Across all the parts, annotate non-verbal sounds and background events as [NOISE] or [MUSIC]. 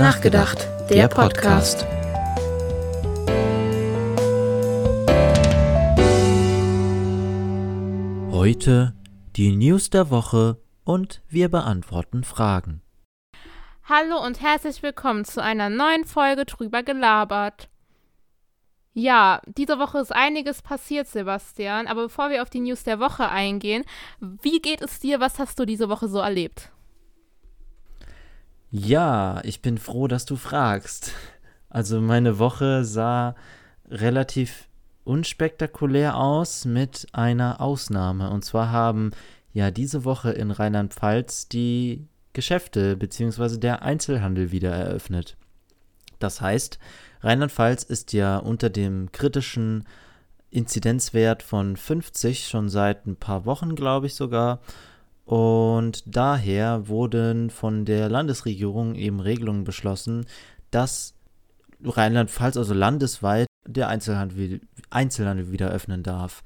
nachgedacht, der Podcast. Heute die News der Woche und wir beantworten Fragen. Hallo und herzlich willkommen zu einer neuen Folge drüber gelabert. Ja, diese Woche ist einiges passiert, Sebastian, aber bevor wir auf die News der Woche eingehen, wie geht es dir? Was hast du diese Woche so erlebt? Ja, ich bin froh, dass du fragst. Also meine Woche sah relativ unspektakulär aus mit einer Ausnahme. Und zwar haben ja diese Woche in Rheinland-Pfalz die Geschäfte bzw. der Einzelhandel wieder eröffnet. Das heißt, Rheinland-Pfalz ist ja unter dem kritischen Inzidenzwert von 50 schon seit ein paar Wochen, glaube ich sogar. Und daher wurden von der Landesregierung eben Regelungen beschlossen, dass Rheinland-Pfalz, also landesweit, der Einzelhandel, Einzelhandel wieder öffnen darf.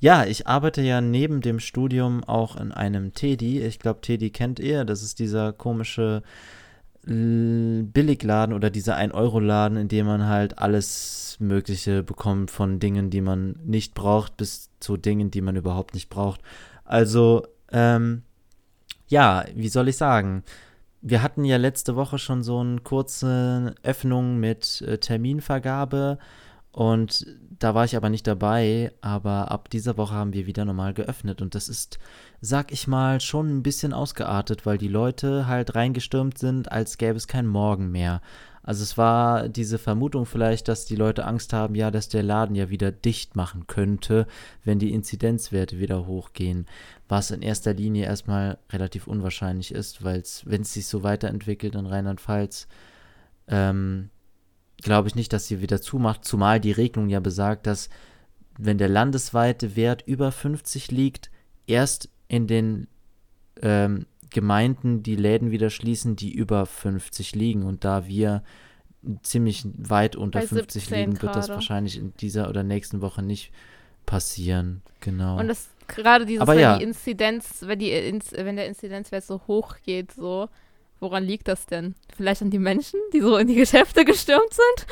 Ja, ich arbeite ja neben dem Studium auch in einem Teddy. Ich glaube, Teddy kennt ihr. Das ist dieser komische Billigladen oder dieser 1-Euro-Laden, in dem man halt alles Mögliche bekommt, von Dingen, die man nicht braucht, bis zu Dingen, die man überhaupt nicht braucht. Also, ähm, ja, wie soll ich sagen? Wir hatten ja letzte Woche schon so eine kurze Öffnung mit äh, Terminvergabe und da war ich aber nicht dabei, aber ab dieser Woche haben wir wieder normal geöffnet und das ist, sag ich mal, schon ein bisschen ausgeartet, weil die Leute halt reingestürmt sind, als gäbe es kein Morgen mehr. Also es war diese Vermutung vielleicht, dass die Leute Angst haben, ja, dass der Laden ja wieder dicht machen könnte, wenn die Inzidenzwerte wieder hochgehen, was in erster Linie erstmal relativ unwahrscheinlich ist, weil wenn es sich so weiterentwickelt in Rheinland-Pfalz, ähm, glaube ich nicht, dass sie wieder zumacht, zumal die Regelung ja besagt, dass wenn der landesweite Wert über 50 liegt, erst in den ähm, Gemeinden die Läden wieder schließen, die über 50 liegen. Und da wir ziemlich weit unter Bei 50 liegen, wird das wahrscheinlich in dieser oder nächsten Woche nicht passieren. Genau. Und das gerade dieses, Aber wenn ja. die Inzidenz, wenn die wenn der Inzidenzwert so hoch geht, so, woran liegt das denn? Vielleicht an die Menschen, die so in die Geschäfte [LAUGHS] gestürmt sind?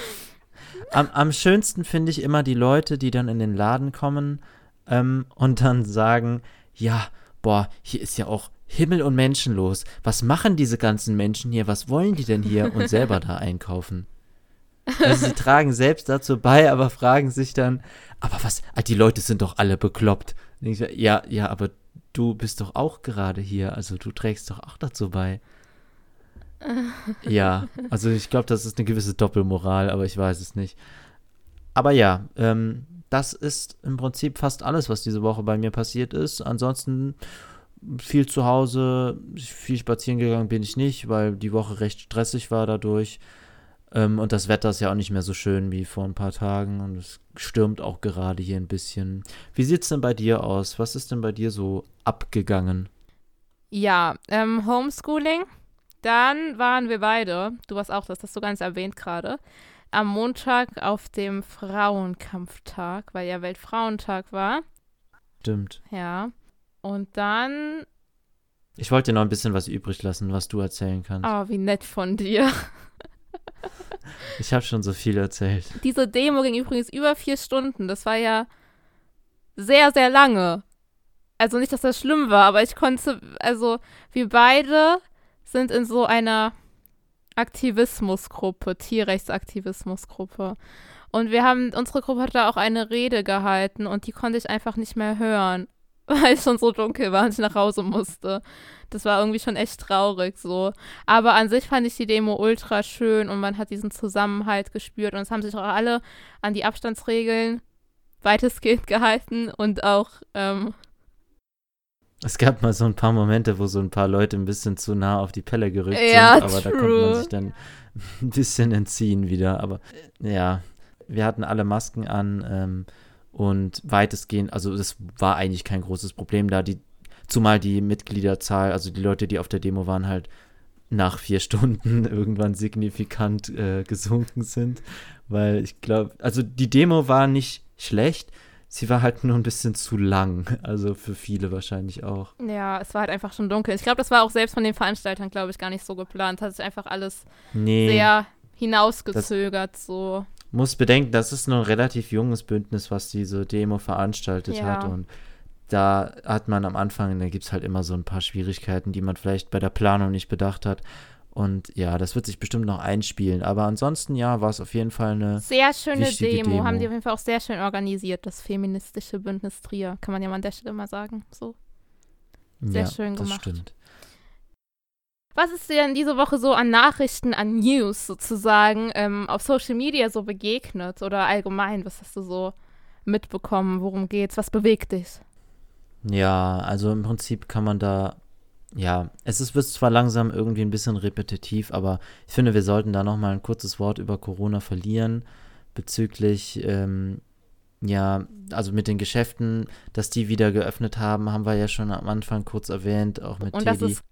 Am, am schönsten finde ich immer die Leute, die dann in den Laden kommen ähm, und dann sagen, ja, boah, hier ist ja auch Himmel und Menschen los. Was machen diese ganzen Menschen hier? Was wollen die denn hier? Und selber da [LAUGHS] einkaufen. Also sie tragen selbst dazu bei, aber fragen sich dann, aber was, ah, die Leute sind doch alle bekloppt. Ja, ja, aber du bist doch auch gerade hier, also du trägst doch auch dazu bei. Ja, also ich glaube, das ist eine gewisse Doppelmoral, aber ich weiß es nicht. Aber ja, ähm, das ist im Prinzip fast alles, was diese Woche bei mir passiert ist. Ansonsten viel zu Hause, viel spazieren gegangen bin ich nicht, weil die Woche recht stressig war dadurch. Ähm, und das Wetter ist ja auch nicht mehr so schön wie vor ein paar Tagen und es stürmt auch gerade hier ein bisschen. Wie sieht es denn bei dir aus? Was ist denn bei dir so abgegangen? Ja, ähm, Homeschooling. Dann waren wir beide, du warst auch, das hast du ganz erwähnt gerade, am Montag auf dem Frauenkampftag, weil ja Weltfrauentag war. Stimmt. Ja. Und dann, Ich wollte dir noch ein bisschen was übrig lassen, was du erzählen kannst. oh, wie nett von dir. [LAUGHS] Ich habe schon so viel erzählt. Diese Demo ging übrigens über vier Stunden. Das war ja sehr, sehr lange. Also nicht, dass das schlimm war, aber ich konnte, also wir beide sind in so einer Aktivismusgruppe, Tierrechtsaktivismusgruppe. Und wir haben, unsere Gruppe hat da auch eine Rede gehalten und die konnte ich einfach nicht mehr hören, [LAUGHS] weil es schon so dunkel war und ich nach Hause musste. Das war irgendwie schon echt traurig so. Aber an sich fand ich die Demo ultra schön und man hat diesen Zusammenhalt gespürt und es haben sich auch alle an die Abstandsregeln weitestgehend gehalten und auch, ähm, Es gab mal so ein paar Momente, wo so ein paar Leute ein bisschen zu nah auf die Pelle gerückt Ja, sind, aber da konnte man true. sich dann [LAUGHS] ein bisschen entziehen wieder. Aber ja, wir hatten alle Masken an ähm, und weitestgehend, also das war eigentlich kein großes Problem da, die, zumal die Mitgliederzahl, also die Leute, die auf der Demo waren, halt nach vier [LAUGHS] Stunden [LAUGHS] irgendwann signifikant äh, gesunken sind, weil ich glaube, also die Demo war nicht schlecht, sie war halt nur ein bisschen zu lang. [LAUGHS] Also für viele wahrscheinlich auch. Ja, es war halt einfach schon dunkel. Ich glaube, das war auch selbst von den Veranstaltern, glaube ich, gar nicht so geplant. Hat sich einfach alles Nee. sehr hinausgezögert, so. Muss bedenken, das ist nur ein relativ junges Bündnis, was diese Demo veranstaltet Ja. hat. Und da hat man am Anfang, da gibt es halt immer so ein paar Schwierigkeiten, die man vielleicht bei der Planung nicht bedacht hat. Und ja, das wird sich bestimmt noch einspielen. Aber ansonsten, ja, war es auf jeden Fall eine. Sehr schöne wichtige Demo. Haben Demo. die auf jeden Fall auch sehr schön organisiert, das feministische Bündnis Trier. Kann man ja mal an der Stelle mal sagen. So. Sehr ja, schön das gemacht. stimmt. Was ist dir denn diese Woche so an Nachrichten, an News sozusagen ähm, auf Social Media so begegnet? Oder allgemein, was hast du so mitbekommen? Worum geht's? Was bewegt dich? Ja, also im Prinzip kann man da. Ja, es ist, wird zwar langsam irgendwie ein bisschen repetitiv, aber ich finde, wir sollten da nochmal ein kurzes Wort über Corona verlieren. Bezüglich, ähm, ja, also mit den Geschäften, dass die wieder geöffnet haben, haben wir ja schon am Anfang kurz erwähnt, auch mit Und Teddy. ist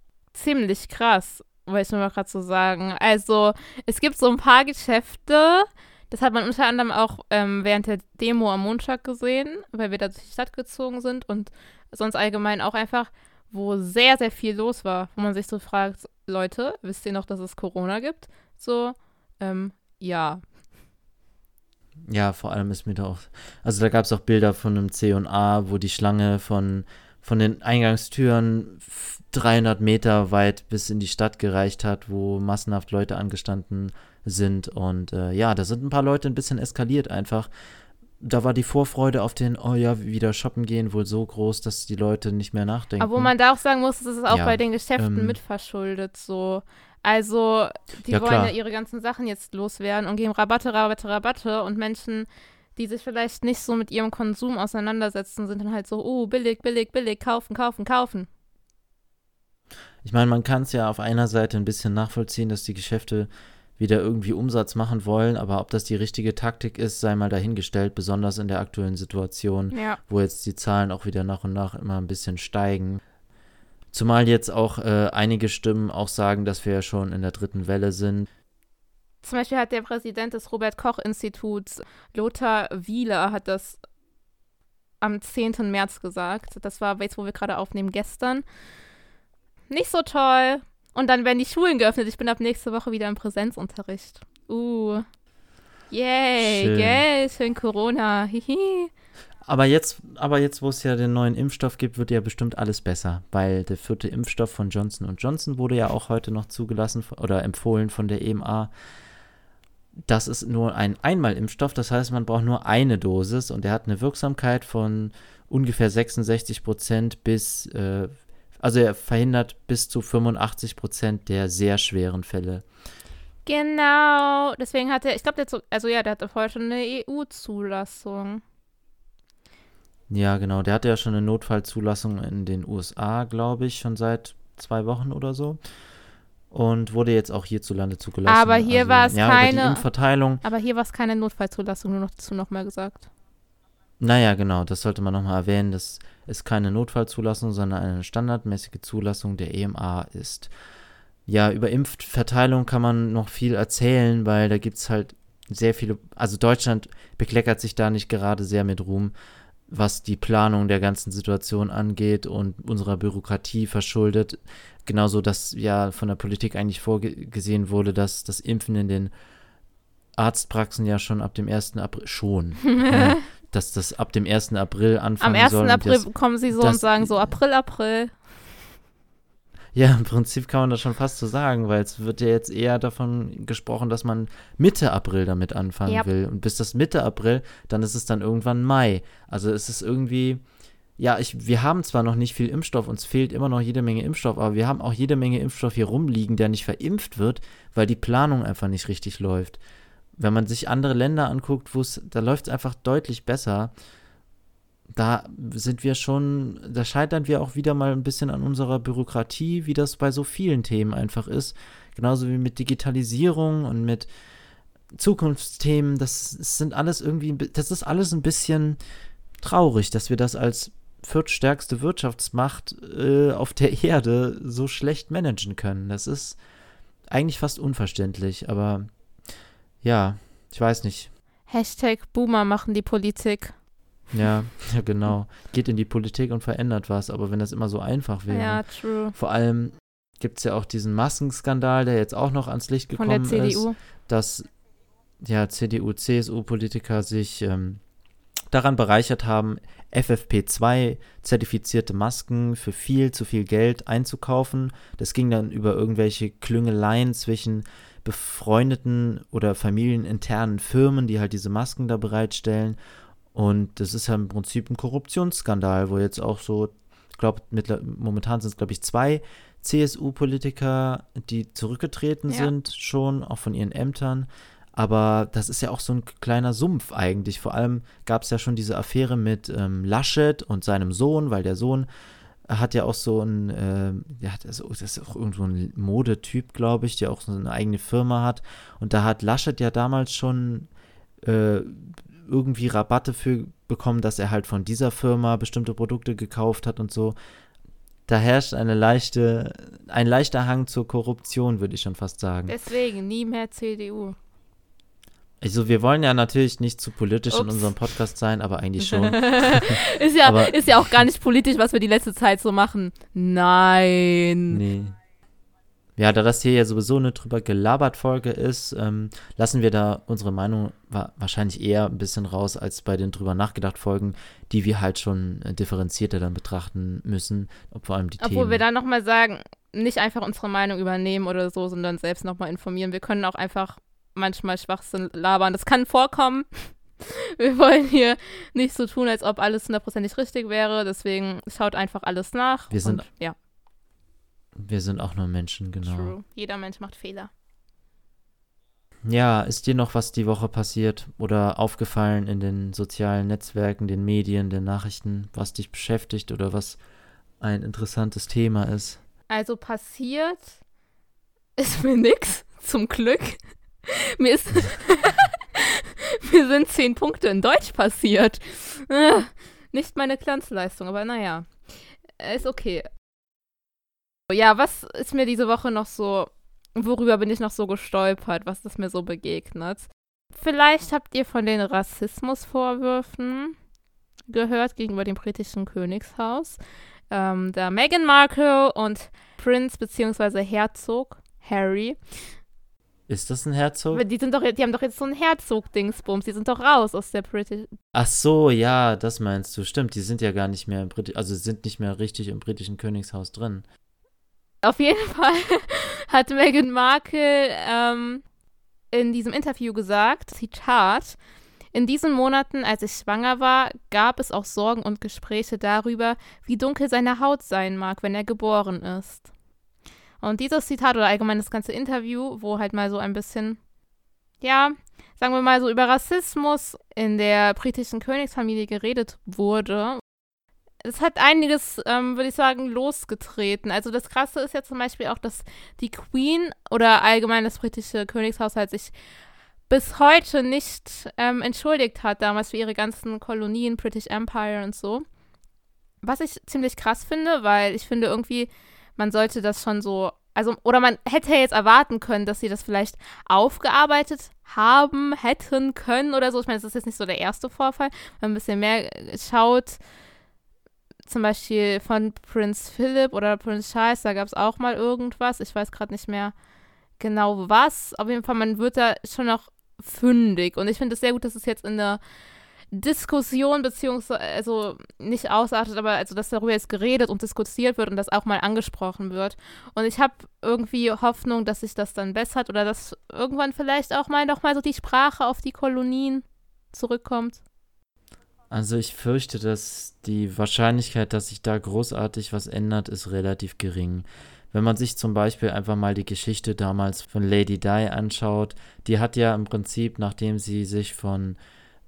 ziemlich krass, wollte ich nur mal gerade so sagen. Also, es gibt so ein paar Geschäfte, das hat man unter anderem auch ähm, während der Demo am Montag gesehen, weil wir da durch die Stadt gezogen sind und sonst allgemein auch einfach, wo sehr, sehr viel los war, wo man sich so fragt, Leute, wisst ihr noch, dass es Corona gibt? So, ähm, ja. Ja, vor allem ist mir da auch. Also da gab es auch Bilder von einem C&A, wo die Schlange von, von den Eingangstüren 300 Meter weit bis in die Stadt gereicht hat, wo massenhaft Leute angestanden sind. Und äh, ja, da sind ein paar Leute ein bisschen eskaliert einfach. Da war die Vorfreude auf den, oh ja, wieder shoppen gehen, wohl so groß, dass die Leute nicht mehr nachdenken. Aber wo man da auch sagen muss, es ist auch Ja, bei den Geschäften ähm, mitverschuldet so. Also, die Ja, wollen klar. ja ihre ganzen Sachen jetzt loswerden und geben Rabatte, Rabatte, Rabatte und Menschen, die sich vielleicht nicht so mit ihrem Konsum auseinandersetzen, sind dann halt so, oh, billig, billig, billig, kaufen, kaufen, kaufen. Ich meine, man kann es ja auf einer Seite ein bisschen nachvollziehen, dass die Geschäfte wieder irgendwie Umsatz machen wollen, aber ob das die richtige Taktik ist, sei mal dahingestellt, besonders in der aktuellen Situation, Ja. wo jetzt die Zahlen auch wieder nach und nach immer ein bisschen steigen. Zumal jetzt auch äh, einige Stimmen auch sagen, dass wir ja schon in der dritten Welle sind. Zum Beispiel hat der Präsident des Robert-Koch-Instituts, Lothar Wieler, hat das am 10. März gesagt. Das war jetzt, wo wir gerade aufnehmen, gestern. Nicht so toll. Und dann werden die Schulen geöffnet. Ich bin ab nächste Woche wieder im Präsenzunterricht. Uh. Yay, Schön. yay, schön Corona. Hihi. Aber jetzt, aber jetzt, wo es ja den neuen Impfstoff gibt, wird ja bestimmt alles besser, weil der vierte Impfstoff von Johnson Johnson wurde ja auch heute noch zugelassen oder empfohlen von der EMA. Das ist nur ein Einmalimpfstoff, das heißt, man braucht nur eine Dosis und der hat eine Wirksamkeit von ungefähr 66 Prozent bis, äh, also er verhindert bis zu 85 Prozent der sehr schweren Fälle. Genau. Deswegen hat er, ich glaube, der, also ja, der hatte vorher schon eine EU-Zulassung. Ja, genau, der hatte ja schon eine Notfallzulassung in den USA, glaube ich, schon seit zwei Wochen oder so. Und wurde jetzt auch hierzulande zugelassen. Aber hier war es ja, keine- die Impfverteilung. Aber hier war es keine Notfallzulassung, nur noch dazu nochmal gesagt. Naja, genau, das sollte man nochmal erwähnen. Das ist keine Notfallzulassung, sondern eine standardmäßige Zulassung der EMA ist. Ja, über Impfverteilung kann man noch viel erzählen, weil da gibt es halt sehr viele. Also Deutschland bekleckert sich da nicht gerade sehr mit Ruhm, was die Planung der ganzen Situation angeht und unserer Bürokratie verschuldet. Genauso, dass ja von der Politik eigentlich vorgesehen wurde, dass das Impfen in den Arztpraxen ja schon ab dem 1. April schon, [LAUGHS] äh, dass das ab dem 1. April anfangen Am 1. soll. und April das, kommen sie so das- und sagen so April, April. ja, im Prinzip kann man das schon fast so sagen, weil es wird ja jetzt eher davon gesprochen, dass man Mitte April damit anfangen Ja. will. Und bis das Mitte April, dann ist es dann irgendwann Mai. Also es ist irgendwie, ja, ich, wir haben zwar noch nicht viel Impfstoff, uns fehlt immer noch jede Menge Impfstoff, aber wir haben auch jede Menge Impfstoff hier rumliegen, der nicht verimpft wird, weil die Planung einfach nicht richtig läuft. Wenn man sich andere Länder anguckt, wo es, da läuft es einfach deutlich besser. Da sind wir schon, da scheitern wir auch wieder mal ein bisschen an unserer Bürokratie, wie das bei so vielen Themen einfach ist. Genauso wie mit Digitalisierung und mit Zukunftsthemen. Das sind alles irgendwie, das ist alles ein bisschen traurig, dass wir das als viertstärkste Wirtschaftsmacht äh, auf der Erde so schlecht managen können. Das ist eigentlich fast unverständlich, aber ja, ich weiß nicht. Hashtag Boomer machen die Politik. Ja, [LAUGHS] ja, genau. Geht in die Politik und verändert was, aber wenn das immer so einfach wäre. Ja, true. Vor allem gibt es ja auch diesen Maskenskandal, der jetzt auch noch ans Licht gekommen Von der CDU. ist, dass ja, CDU, CSU-Politiker sich ähm, daran bereichert haben, FFP2-zertifizierte Masken für viel zu viel Geld einzukaufen. Das ging dann über irgendwelche Klüngeleien zwischen befreundeten oder familieninternen Firmen, die halt diese Masken da bereitstellen. Und das ist ja im Prinzip ein Korruptionsskandal, wo jetzt auch so, ich glaube, momentan sind es, glaube ich, zwei CSU-Politiker, die zurückgetreten Ja. sind, schon, auch von ihren Ämtern. Aber das ist ja auch so ein kleiner Sumpf eigentlich. Vor allem gab es ja schon diese Affäre mit ähm, Laschet und seinem Sohn, weil der Sohn hat ja auch so ein, äh, ja, das das ist auch irgendwo ein Modetyp, glaube ich, der auch so eine eigene Firma hat. Und da hat Laschet ja damals schon äh, irgendwie Rabatte für bekommen, dass er halt von dieser Firma bestimmte Produkte gekauft hat und so. Da herrscht eine leichte, ein leichter Hang zur Korruption, würde ich schon fast sagen. Deswegen nie mehr CDU. Also wir wollen ja natürlich nicht zu politisch in Ups. unserem Podcast sein, aber eigentlich schon. [LAUGHS] ist, ja, Aber- ist ja auch gar nicht politisch, was wir die letzte Zeit so machen. Nein. Nee. Ja, da das hier ja sowieso eine drüber gelabert Folge ist, ähm, lassen wir da unsere Meinung wa wahrscheinlich eher ein bisschen raus als bei den drüber nachgedacht Folgen, die wir halt schon äh, differenzierter dann betrachten müssen, ob vor allem die Obwohl Themen. wir dann nochmal sagen, nicht einfach unsere Meinung übernehmen oder so, sondern selbst nochmal informieren. Wir können auch einfach manchmal Schwachsinn labern. Das kann vorkommen. [LAUGHS] Wir wollen hier nicht so tun, als ob alles hundertprozentig richtig wäre. Deswegen schaut einfach alles nach. Wir sind- und, ja, wir sind auch nur Menschen, genau. true. Jeder Mensch macht Fehler. Ja, ist dir noch was die Woche passiert oder aufgefallen in den sozialen Netzwerken, den Medien, den Nachrichten, was dich beschäftigt oder was ein interessantes Thema ist? Also passiert ist [LAUGHS] mir nix, zum Glück. [LAUGHS] Mir ist. [LAUGHS] mir sind zehn Punkte in Deutsch passiert. Ah, Nicht meine Glanzleistung, aber naja. Ist okay. Ja, was ist mir diese Woche noch so. Worüber bin ich noch so gestolpert? Was ist mir so begegnet? Vielleicht habt ihr von den Rassismusvorwürfen gehört gegenüber dem britischen Königshaus. Ähm, da Meghan Markle und Prinz bzw. Herzog Harry. Ist das ein Herzog? Aber Die sind doch, die haben doch jetzt so ein Herzog-Dingsbums. Die sind doch raus aus der British. Ach so, ja, das meinst du. Stimmt, die sind ja gar nicht mehr im Briti also sind nicht mehr richtig im britischen Königshaus drin. Auf jeden [LAUGHS] Fall hat Meghan Markle ähm, in diesem Interview gesagt, Zitat, in diesen Monaten, als ich schwanger war, gab es auch Sorgen und Gespräche darüber, wie dunkel seine Haut sein mag, wenn er geboren ist. Und dieses Zitat oder allgemein das ganze Interview, wo halt mal so ein bisschen, ja, sagen wir mal so über Rassismus in der britischen Königsfamilie geredet wurde, es hat einiges, ähm, würde ich sagen, losgetreten. Also das Krasse ist ja zum Beispiel auch, dass die Queen oder allgemein das britische Königshaus halt sich bis heute nicht ähm, entschuldigt hat, damals für ihre ganzen Kolonien, British Empire und so. Was ich ziemlich krass finde, weil ich finde irgendwie, man sollte das schon so, also, oder man hätte jetzt erwarten können, dass sie das vielleicht aufgearbeitet haben, hätten können oder so. Ich meine, das ist jetzt nicht so der erste Vorfall. Wenn man ein bisschen mehr schaut, zum Beispiel von Prinz Philip oder Prinz Charles, da gab es auch mal irgendwas. Ich weiß gerade nicht mehr genau was. Auf jeden Fall, man wird da schon noch fündig. Und ich finde es sehr gut, dass es jetzt in der Diskussion, beziehungsweise, also nicht ausartet, aber also, dass darüber jetzt geredet und diskutiert wird und das auch mal angesprochen wird. Und ich habe irgendwie Hoffnung, dass sich das dann bessert oder dass irgendwann vielleicht auch mal noch mal so die Sprache auf die Kolonien zurückkommt. Also ich fürchte, dass die Wahrscheinlichkeit, dass sich da großartig was ändert, ist relativ gering. Wenn man sich zum Beispiel einfach mal die Geschichte damals von Lady Di anschaut, die hat ja im Prinzip, nachdem sie sich von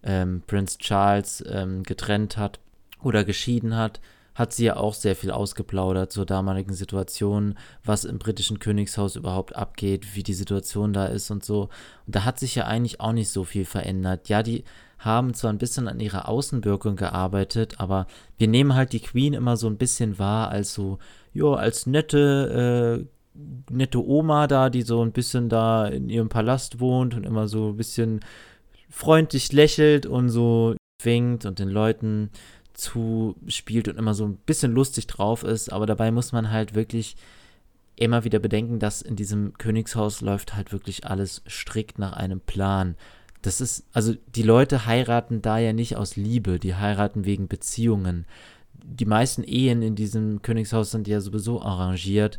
ähm, Prinz Charles ähm, getrennt hat oder geschieden hat, hat sie ja auch sehr viel ausgeplaudert zur damaligen Situation, was im britischen Königshaus überhaupt abgeht, wie die Situation da ist und so. Und da hat sich ja eigentlich auch nicht so viel verändert. Ja, die haben zwar ein bisschen an ihrer Außenwirkung gearbeitet, aber wir nehmen halt die Queen immer so ein bisschen wahr als so, ja, als nette, äh, nette Oma da, die so ein bisschen da in ihrem Palast wohnt und immer so ein bisschen freundlich lächelt und so winkt und den Leuten zuspielt und immer so ein bisschen lustig drauf ist, aber dabei muss man halt wirklich immer wieder bedenken, dass in diesem Königshaus läuft halt wirklich alles strikt nach einem Plan. Das ist, also die Leute heiraten da ja nicht aus Liebe, die heiraten wegen Beziehungen. Die meisten Ehen in diesem Königshaus sind ja sowieso arrangiert.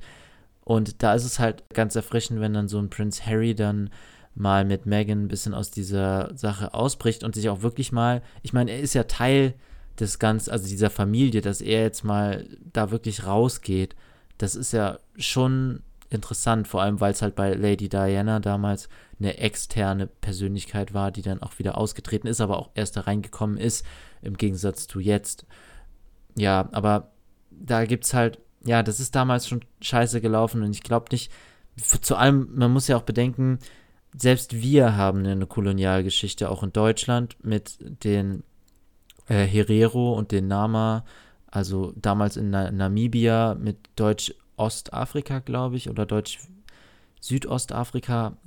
Und da ist es halt ganz erfrischend, wenn dann so ein Prinz Harry dann mal mit Meghan ein bisschen aus dieser Sache ausbricht und sich auch wirklich mal, ich meine, er ist ja Teil des Ganzen, also dieser Familie, dass er jetzt mal da wirklich rausgeht. Das ist ja schon interessant, vor allem weil es halt bei Lady Diana damals eine externe Persönlichkeit war, die dann auch wieder ausgetreten ist, aber auch erst da reingekommen ist, im Gegensatz zu jetzt. Ja, aber da gibt es halt, ja, das ist damals schon scheiße gelaufen und ich glaube nicht, zu allem, man muss ja auch bedenken, selbst wir haben eine Kolonialgeschichte auch in Deutschland mit den äh, Herero und den Nama, also damals in Na Namibia mit Deutsch-Ostafrika, glaube ich, oder Deutsch-Südostafrika.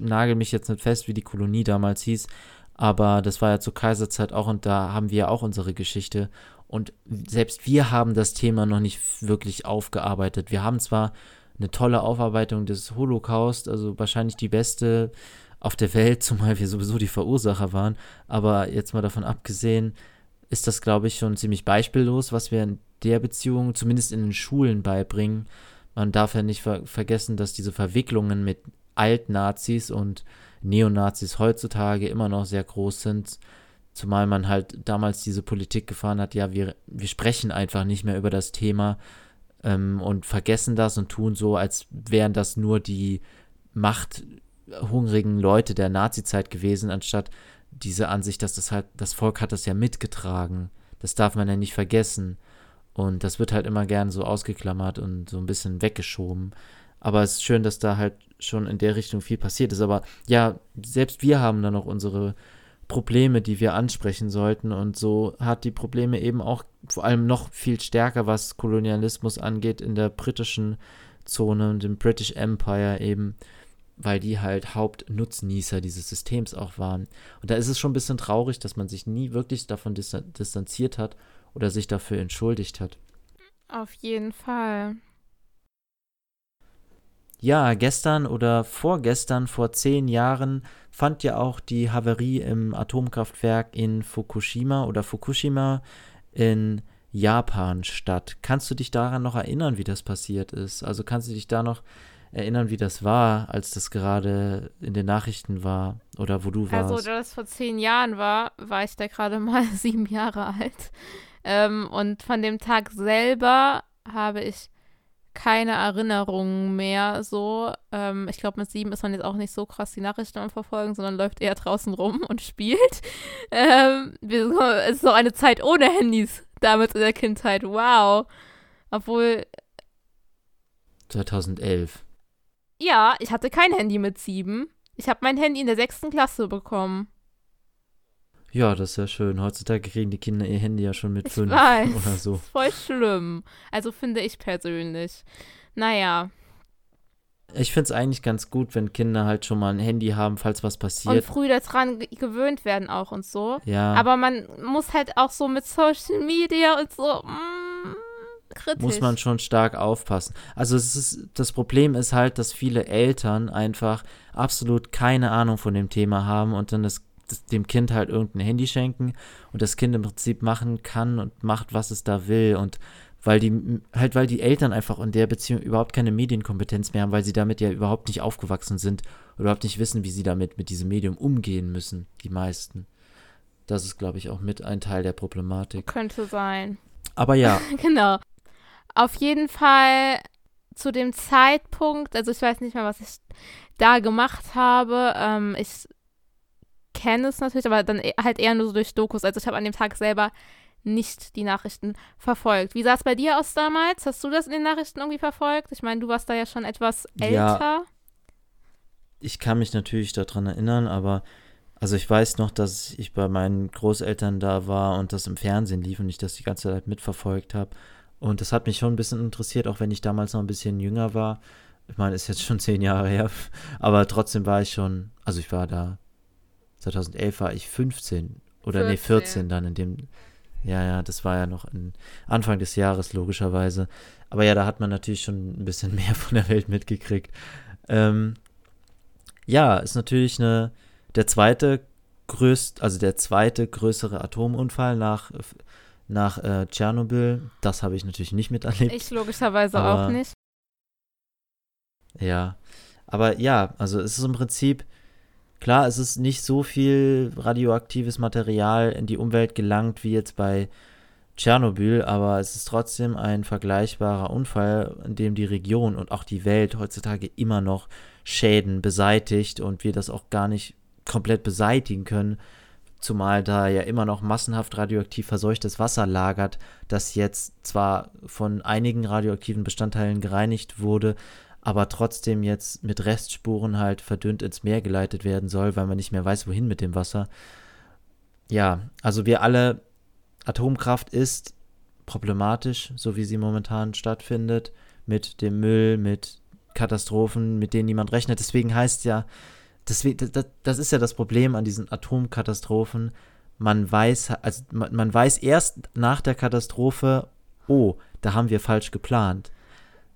Nagel mich jetzt nicht fest, wie die Kolonie damals hieß, aber das war ja zur Kaiserzeit auch und da haben wir auch unsere Geschichte. Und selbst wir haben das Thema noch nicht wirklich aufgearbeitet. Wir haben zwar eine tolle Aufarbeitung des Holocaust, also wahrscheinlich die beste auf der Welt, [LAUGHS] zumal wir sowieso die Verursacher waren. Aber jetzt mal davon abgesehen, ist das, glaube ich, schon ziemlich beispiellos, was wir in der Beziehung zumindest in den Schulen beibringen. Man darf ja nicht ver vergessen, dass diese Verwicklungen mit Altnazis und Neonazis heutzutage immer noch sehr groß sind. Zumal man halt damals diese Politik gefahren hat, ja, wir, wir sprechen einfach nicht mehr über das Thema, ähm, und vergessen das und tun so, als wären das nur die machthungrigen Leute der Nazizeit gewesen, anstatt diese Ansicht, dass das halt, das Volk hat das ja mitgetragen. Das darf man ja nicht vergessen. Und das wird halt immer gern so ausgeklammert und so ein bisschen weggeschoben. Aber es ist schön, dass da halt schon in der Richtung viel passiert ist. Aber ja, selbst wir haben da noch unsere Probleme, die wir ansprechen sollten. Und so hat die Probleme eben auch vor allem noch viel stärker, was Kolonialismus angeht, in der britischen Zone und im British Empire eben, weil die halt Hauptnutznießer dieses Systems auch waren. Und da ist es schon ein bisschen traurig, dass man sich nie wirklich davon distanziert hat oder sich dafür entschuldigt hat. Auf jeden Fall. Ja, gestern oder vorgestern, vor zehn Jahren, fand ja auch die Havarie im Atomkraftwerk in Fukushima oder Fukushima in Japan statt. Kannst du dich daran noch erinnern, wie das passiert ist? Also kannst du dich da noch erinnern, wie das war, als das gerade in den Nachrichten war oder wo du warst? Also, da das vor zehn Jahren war, war ich da gerade mal [LAUGHS] sieben Jahre alt. Ähm, und von dem Tag selber habe ich keine Erinnerungen mehr so. Ähm, ich glaube, mit sieben ist man jetzt auch nicht so krass die Nachrichten am Verfolgen, sondern läuft eher draußen rum [LAUGHS] und spielt. Ähm, es ist noch eine Zeit ohne Handys damals in der Kindheit. Wow. Obwohl. 2011. Ja, ich hatte kein Handy mit sieben. Ich habe mein Handy in der sechsten Klasse bekommen. Ja, das ist ja schön. Heutzutage kriegen die Kinder ihr Handy ja schon mit ich fünf weiß, oder so. Voll schlimm. Also finde ich persönlich. Naja. Ich finde es eigentlich ganz gut, wenn Kinder halt schon mal ein Handy haben, falls was passiert. Und früh daran gewöhnt werden auch und so. Ja. Aber man muss halt auch so mit Social Media und so. Mm, kritisch. Muss man schon stark aufpassen. Also es ist, das Problem ist halt, dass viele Eltern einfach absolut keine Ahnung von dem Thema haben und dann das dem Kind halt irgendein Handy schenken und das Kind im Prinzip machen kann und macht, was es da will. Und weil die, halt, weil die Eltern einfach in der Beziehung überhaupt keine Medienkompetenz mehr haben, weil sie damit ja überhaupt nicht aufgewachsen sind, überhaupt nicht wissen, wie sie damit mit diesem Medium umgehen müssen, die meisten. Das ist, glaube ich, auch mit ein Teil der Problematik. Könnte sein. Aber ja. [LAUGHS] genau. Auf jeden Fall zu dem Zeitpunkt, also ich weiß nicht mehr, was ich da gemacht habe. Ähm, ich kenne es natürlich, aber dann e- halt eher nur so durch Dokus. Also ich habe an dem Tag selber nicht die Nachrichten verfolgt. Wie sah es bei dir aus damals? Hast du das in den Nachrichten irgendwie verfolgt? Ich meine, du warst da ja schon etwas älter. Ja, ich kann mich natürlich daran erinnern, aber also ich weiß noch, dass ich bei meinen Großeltern da war und das im Fernsehen lief und ich das die ganze Zeit mitverfolgt habe. Und das hat mich schon ein bisschen interessiert, auch wenn ich damals noch ein bisschen jünger war. Ich meine, ist jetzt schon zehn Jahre her, [LAUGHS] aber trotzdem war ich schon, also ich war da 2011 war ich 15 Oder 14. nee, 14 14 dann in dem. Ja, ja, das war ja noch Anfang des Jahres, logischerweise. Aber ja, da hat man natürlich schon ein bisschen [LAUGHS] mehr von der Welt mitgekriegt. Ähm, ja, ist natürlich eine, der zweite größt, also der zweite größere Atomunfall nach, nach äh, Tschernobyl. Das habe ich natürlich nicht miterlebt. Ich logischerweise Aber- auch nicht. Ja, aber ja, also es ist im Prinzip, klar, es ist nicht so viel radioaktives Material in die Umwelt gelangt wie jetzt bei Tschernobyl, aber es ist trotzdem ein vergleichbarer Unfall, in dem die Region und auch die Welt heutzutage immer noch Schäden beseitigt und wir das auch gar nicht komplett beseitigen können, zumal da ja immer noch massenhaft radioaktiv verseuchtes Wasser lagert, das jetzt zwar von einigen radioaktiven Bestandteilen gereinigt wurde, aber trotzdem jetzt mit Restspuren halt verdünnt ins Meer geleitet werden soll, weil man nicht mehr weiß, wohin mit dem Wasser. Ja, also wir alle, Atomkraft ist problematisch, so wie sie momentan stattfindet, mit dem Müll, mit Katastrophen, mit denen niemand rechnet. Deswegen heißt ja, deswegen, das, das ist ja das Problem an diesen Atomkatastrophen. Man weiß, also man, man weiß erst nach der Katastrophe, oh, da haben wir falsch geplant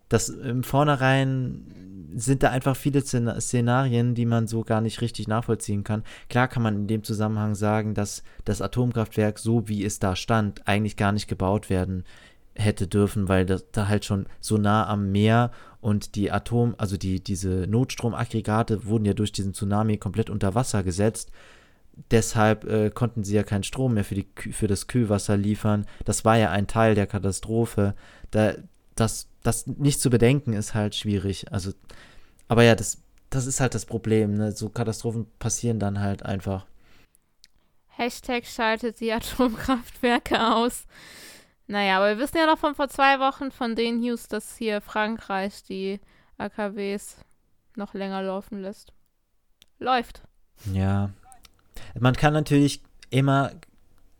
das im Vornherein sind da einfach viele Szen- Szenarien, die man so gar nicht richtig nachvollziehen kann. Klar kann man in dem Zusammenhang sagen, dass das Atomkraftwerk, so wie es da stand, eigentlich gar nicht gebaut werden hätte dürfen, weil das da halt schon so nah am Meer und die Atom, also die, diese Notstromaggregate wurden ja durch diesen Tsunami komplett unter Wasser gesetzt. Deshalb äh, konnten sie ja keinen Strom mehr für, die, für das Kühlwasser liefern. Das war ja ein Teil der Katastrophe. Da, das, das nicht zu bedenken ist halt schwierig. Also, aber ja, das, das ist halt das Problem. Ne? So Katastrophen passieren dann halt einfach. Hashtag schaltet die [LAUGHS] Atomkraftwerke aus. Naja, aber wir wissen ja noch von vor zwei Wochen von den News, dass hier Frankreich die AKWs noch länger laufen lässt. Läuft. Ja. Man kann natürlich immer,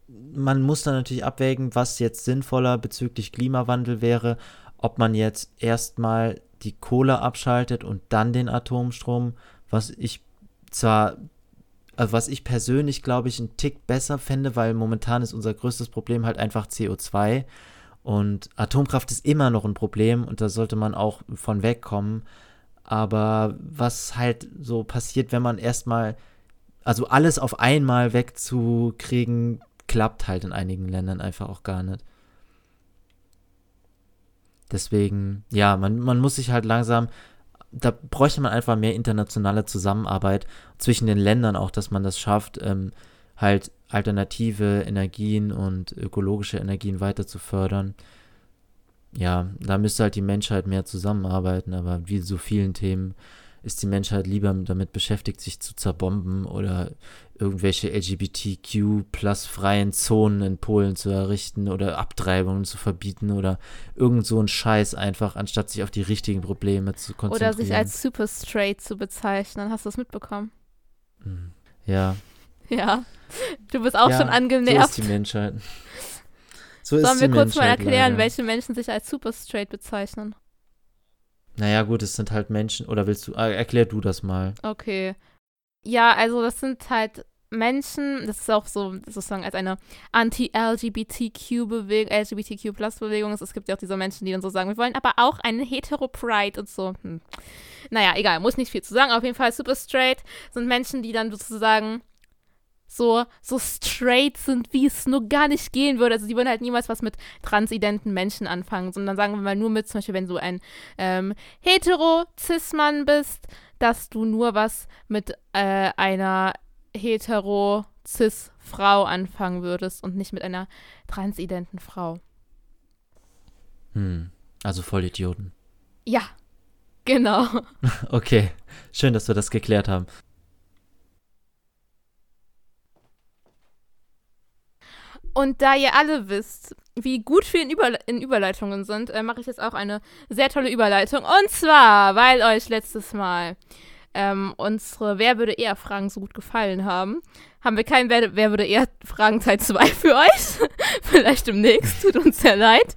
man muss dann natürlich abwägen, was jetzt sinnvoller bezüglich Klimawandel wäre, ob man jetzt erstmal die Kohle abschaltet und dann den Atomstrom, was ich zwar, also was ich persönlich glaube ich einen Tick besser fände, weil momentan ist unser größtes Problem halt einfach CO2 und Atomkraft ist immer noch ein Problem und da sollte man auch von wegkommen. Aber was halt so passiert, wenn man erstmal, also alles auf einmal wegzukriegen, klappt halt in einigen Ländern einfach auch gar nicht. Deswegen, ja, man, man muss sich halt langsam, da bräuchte man einfach mehr internationale Zusammenarbeit zwischen den Ländern auch, dass man das schafft, ähm, halt alternative Energien und ökologische Energien weiter zu fördern. Ja, da müsste halt die Menschheit mehr zusammenarbeiten, aber wie so vielen Themen ist die Menschheit lieber damit beschäftigt, sich zu zerbomben oder irgendwelche LGBTQ plus freien Zonen in Polen zu errichten oder Abtreibungen zu verbieten oder irgend so ein Scheiß einfach, anstatt sich auf die richtigen Probleme zu konzentrieren. Oder sich als super straight zu bezeichnen. Hast du das mitbekommen? Mhm. Ja. Ja. Du bist auch ja, schon So angenervt. ist die Menschheit. So Sollen wir kurz mal Menschheit erklären, leider. welche Menschen sich als super straight bezeichnen? Naja, gut, es sind halt Menschen. Oder willst du, äh, erklär du das mal. Okay. Ja, also das sind halt Menschen, das ist auch so sozusagen als eine Anti-LGBTQ-Bewegung, LGBTQ-Plus-Bewegung. Es gibt ja auch diese Menschen, die dann so sagen, wir wollen aber auch eine Hetero-Pride und so. Hm. Naja, egal, muss nicht viel zu sagen. Auf jeden Fall super straight sind Menschen, die dann sozusagen so, so straight sind, wie es nur gar nicht gehen würde. Also die würden halt niemals was mit transidenten Menschen anfangen, sondern sagen wir mal nur mit, zum Beispiel, wenn du ein ähm, hetero-cis-Mann bist, dass du nur was mit äh, einer hetero-cis-Frau anfangen würdest und nicht mit einer transidenten Frau. Hm. Also Vollidioten. Ja, genau. [LAUGHS] Okay. Schön, dass wir das geklärt haben. Und da ihr alle wisst, wie gut wir in, Überle in Überleitungen sind, äh, mache ich jetzt auch eine sehr tolle Überleitung. Und zwar, weil euch letztes Mal ähm, unsere Wer würde eher Fragen so gut gefallen haben, haben wir kein Wer, Wer würde eher Fragen Teil 2 für euch. [LAUGHS] Vielleicht demnächst, tut uns sehr leid.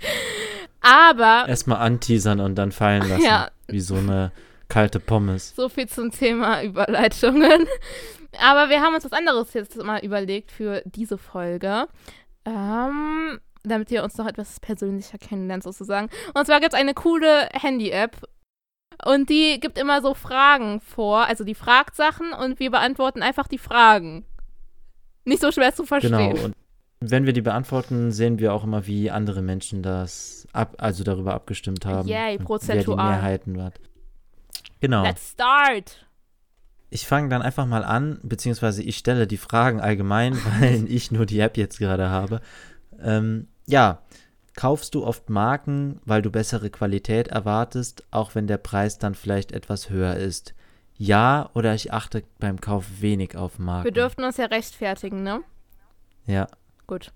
Aber Erstmal anteasern und dann fallen lassen. Ja. Wie so eine kalte Pommes. So viel zum Thema Überleitungen. Aber wir haben uns was anderes jetzt mal überlegt für diese Folge. Ähm, damit ihr uns noch etwas persönlicher kennenlernt, sozusagen. Und zwar gibt es eine coole Handy-App. Und die gibt immer so Fragen vor. Also die fragt Sachen und wir beantworten einfach die Fragen. Nicht so schwer zu verstehen. Genau. Und wenn wir die beantworten, sehen wir auch immer, wie andere Menschen das ab, also darüber abgestimmt haben. Yay, und prozentual. Wer die Mehrheiten hat. Genau. Let's start. Ich fange dann einfach mal an, beziehungsweise ich stelle die Fragen allgemein, [LAUGHS] weil ich nur die App jetzt gerade habe. Ähm, ja, kaufst du oft Marken, weil du bessere Qualität erwartest, auch wenn der Preis dann vielleicht etwas höher ist? Ja, oder ich achte beim Kauf wenig auf Marken. Wir dürften uns ja rechtfertigen, ne? Ja. Gut.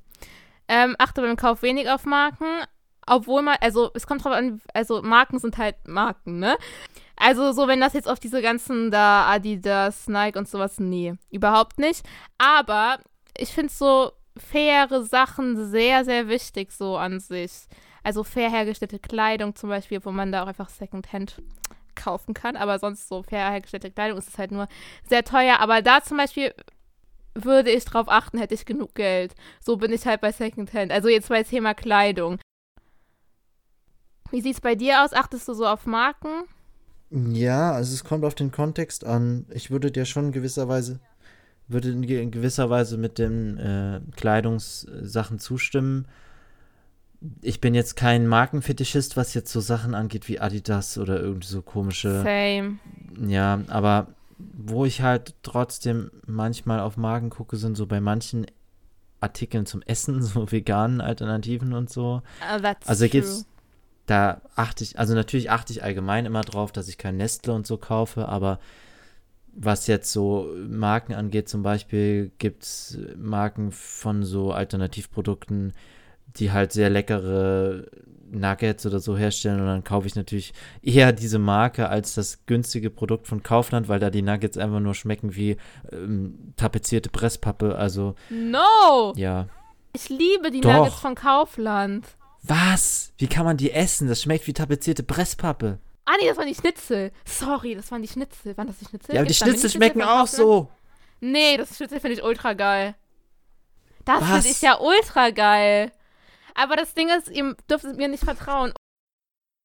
Ähm, achte beim Kauf wenig auf Marken, obwohl man, also es kommt drauf an, also Marken sind halt Marken, ne? Also so, wenn das jetzt auf diese ganzen da Adidas, Nike und sowas, nee, überhaupt nicht. Aber ich finde so faire Sachen sehr, sehr wichtig so an sich. Also fair hergestellte Kleidung zum Beispiel, wo man da auch einfach Secondhand kaufen kann. Aber sonst so fair hergestellte Kleidung ist es halt nur sehr teuer. Aber da zum Beispiel würde ich drauf achten, hätte ich genug Geld. So bin ich halt bei Secondhand. Also jetzt bei Thema Kleidung. Wie sieht es bei dir aus? Achtest du so auf Marken? Ja, also es kommt auf den Kontext an. Ich würde dir schon gewisserweise würde in gewisser Weise mit den äh, Kleidungssachen zustimmen. Ich bin jetzt kein Markenfetischist, was jetzt so Sachen angeht wie Adidas oder irgendwie so komische. Same. Ja, aber wo ich halt trotzdem manchmal auf Marken gucke, sind so bei manchen Artikeln zum Essen, [LAUGHS] so veganen Alternativen und so. That's also true. gibt's, da achte ich, also natürlich achte ich allgemein immer drauf, dass ich kein Nestle und so kaufe, aber was jetzt so Marken angeht, zum Beispiel gibt es Marken von so Alternativprodukten, die halt sehr leckere Nuggets oder so herstellen und dann kaufe ich natürlich eher diese Marke als das günstige Produkt von Kaufland, weil da die Nuggets einfach nur schmecken wie ähm, tapezierte Presspappe, also No! ja. Ich liebe die Doch. Nuggets von Kaufland. Was? Wie kann man die essen? Das schmeckt wie tapezierte Presspappe. Ah, nee, das waren die Schnitzel. Sorry, das waren die Schnitzel. Waren das die Schnitzel? Ja, aber die Schnitzel schmecken auch so. Nee, das Schnitzel finde ich ultra geil. Das finde ich ja ultra geil. Aber das Ding ist, ihr dürft mir nicht vertrauen.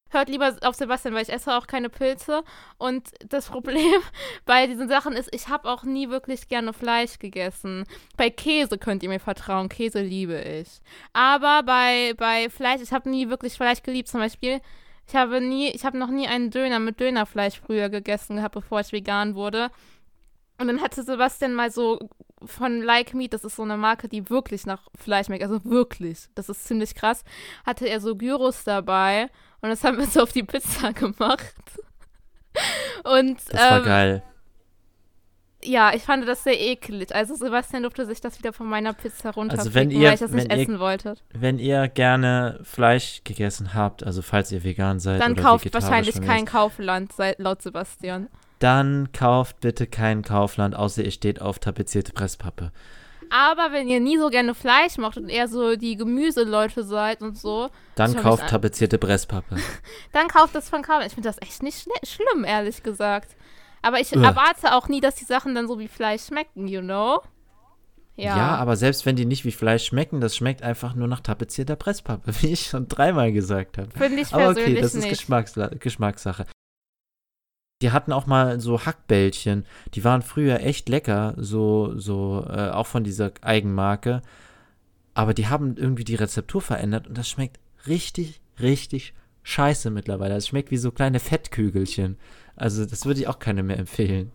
Hört lieber auf Sebastian, weil ich esse auch keine Pilze. Und das [LAUGHS] Problem bei diesen Sachen ist, ich habe auch nie wirklich gerne Fleisch gegessen. Bei Käse könnt ihr mir vertrauen. Käse liebe ich. Aber bei, bei Fleisch, ich habe nie wirklich Fleisch geliebt. Zum Beispiel, ich habe nie, ich habe noch nie einen Döner mit Dönerfleisch früher gegessen gehabt, bevor ich vegan wurde. Und dann hatte Sebastian mal so von Like Meat, das ist so eine Marke, die wirklich nach Fleisch schmeckt, also wirklich, das ist ziemlich krass, hatte er so Gyros dabei und das haben wir so auf die Pizza [LAUGHS] gemacht. Und Das war ähm, geil. ja, ich fand das sehr eklig. Also Sebastian durfte sich das wieder von meiner Pizza runterpicken, Also wenn ihr- weil ich das nicht ihr- essen wollte. Wenn ihr gerne Fleisch gegessen habt, also falls ihr vegan seid Dann kauft wahrscheinlich kein Kaufland, laut Sebastian. dann kauft bitte kein Kaufland, außer ihr steht auf tapezierte Presspappe. Aber wenn ihr nie so gerne Fleisch mochtet und eher so die Gemüseleute seid und so, Dann kauft tapezierte Presspappe. [LAUGHS] Dann kauft das von Kaufland. Ich finde das echt nicht schlimm, ehrlich gesagt. Aber ich Ugh. erwarte auch nie, dass die Sachen dann so wie Fleisch schmecken, you know? Ja. Ja. aber selbst wenn die nicht wie Fleisch schmecken, das schmeckt einfach nur nach tapezierter Presspappe, [LAUGHS] wie ich schon dreimal gesagt habe. Finde ich Aber persönlich okay, das ist nicht. Geschmacksla Geschmackssache. Die hatten auch mal so Hackbällchen. Die waren früher echt lecker, so, so, äh, auch von dieser Eigenmarke. Aber die haben irgendwie die Rezeptur verändert und das schmeckt richtig, richtig scheiße mittlerweile. Es schmeckt wie so kleine Fettkügelchen. Also, das würde ich auch keinem mehr empfehlen.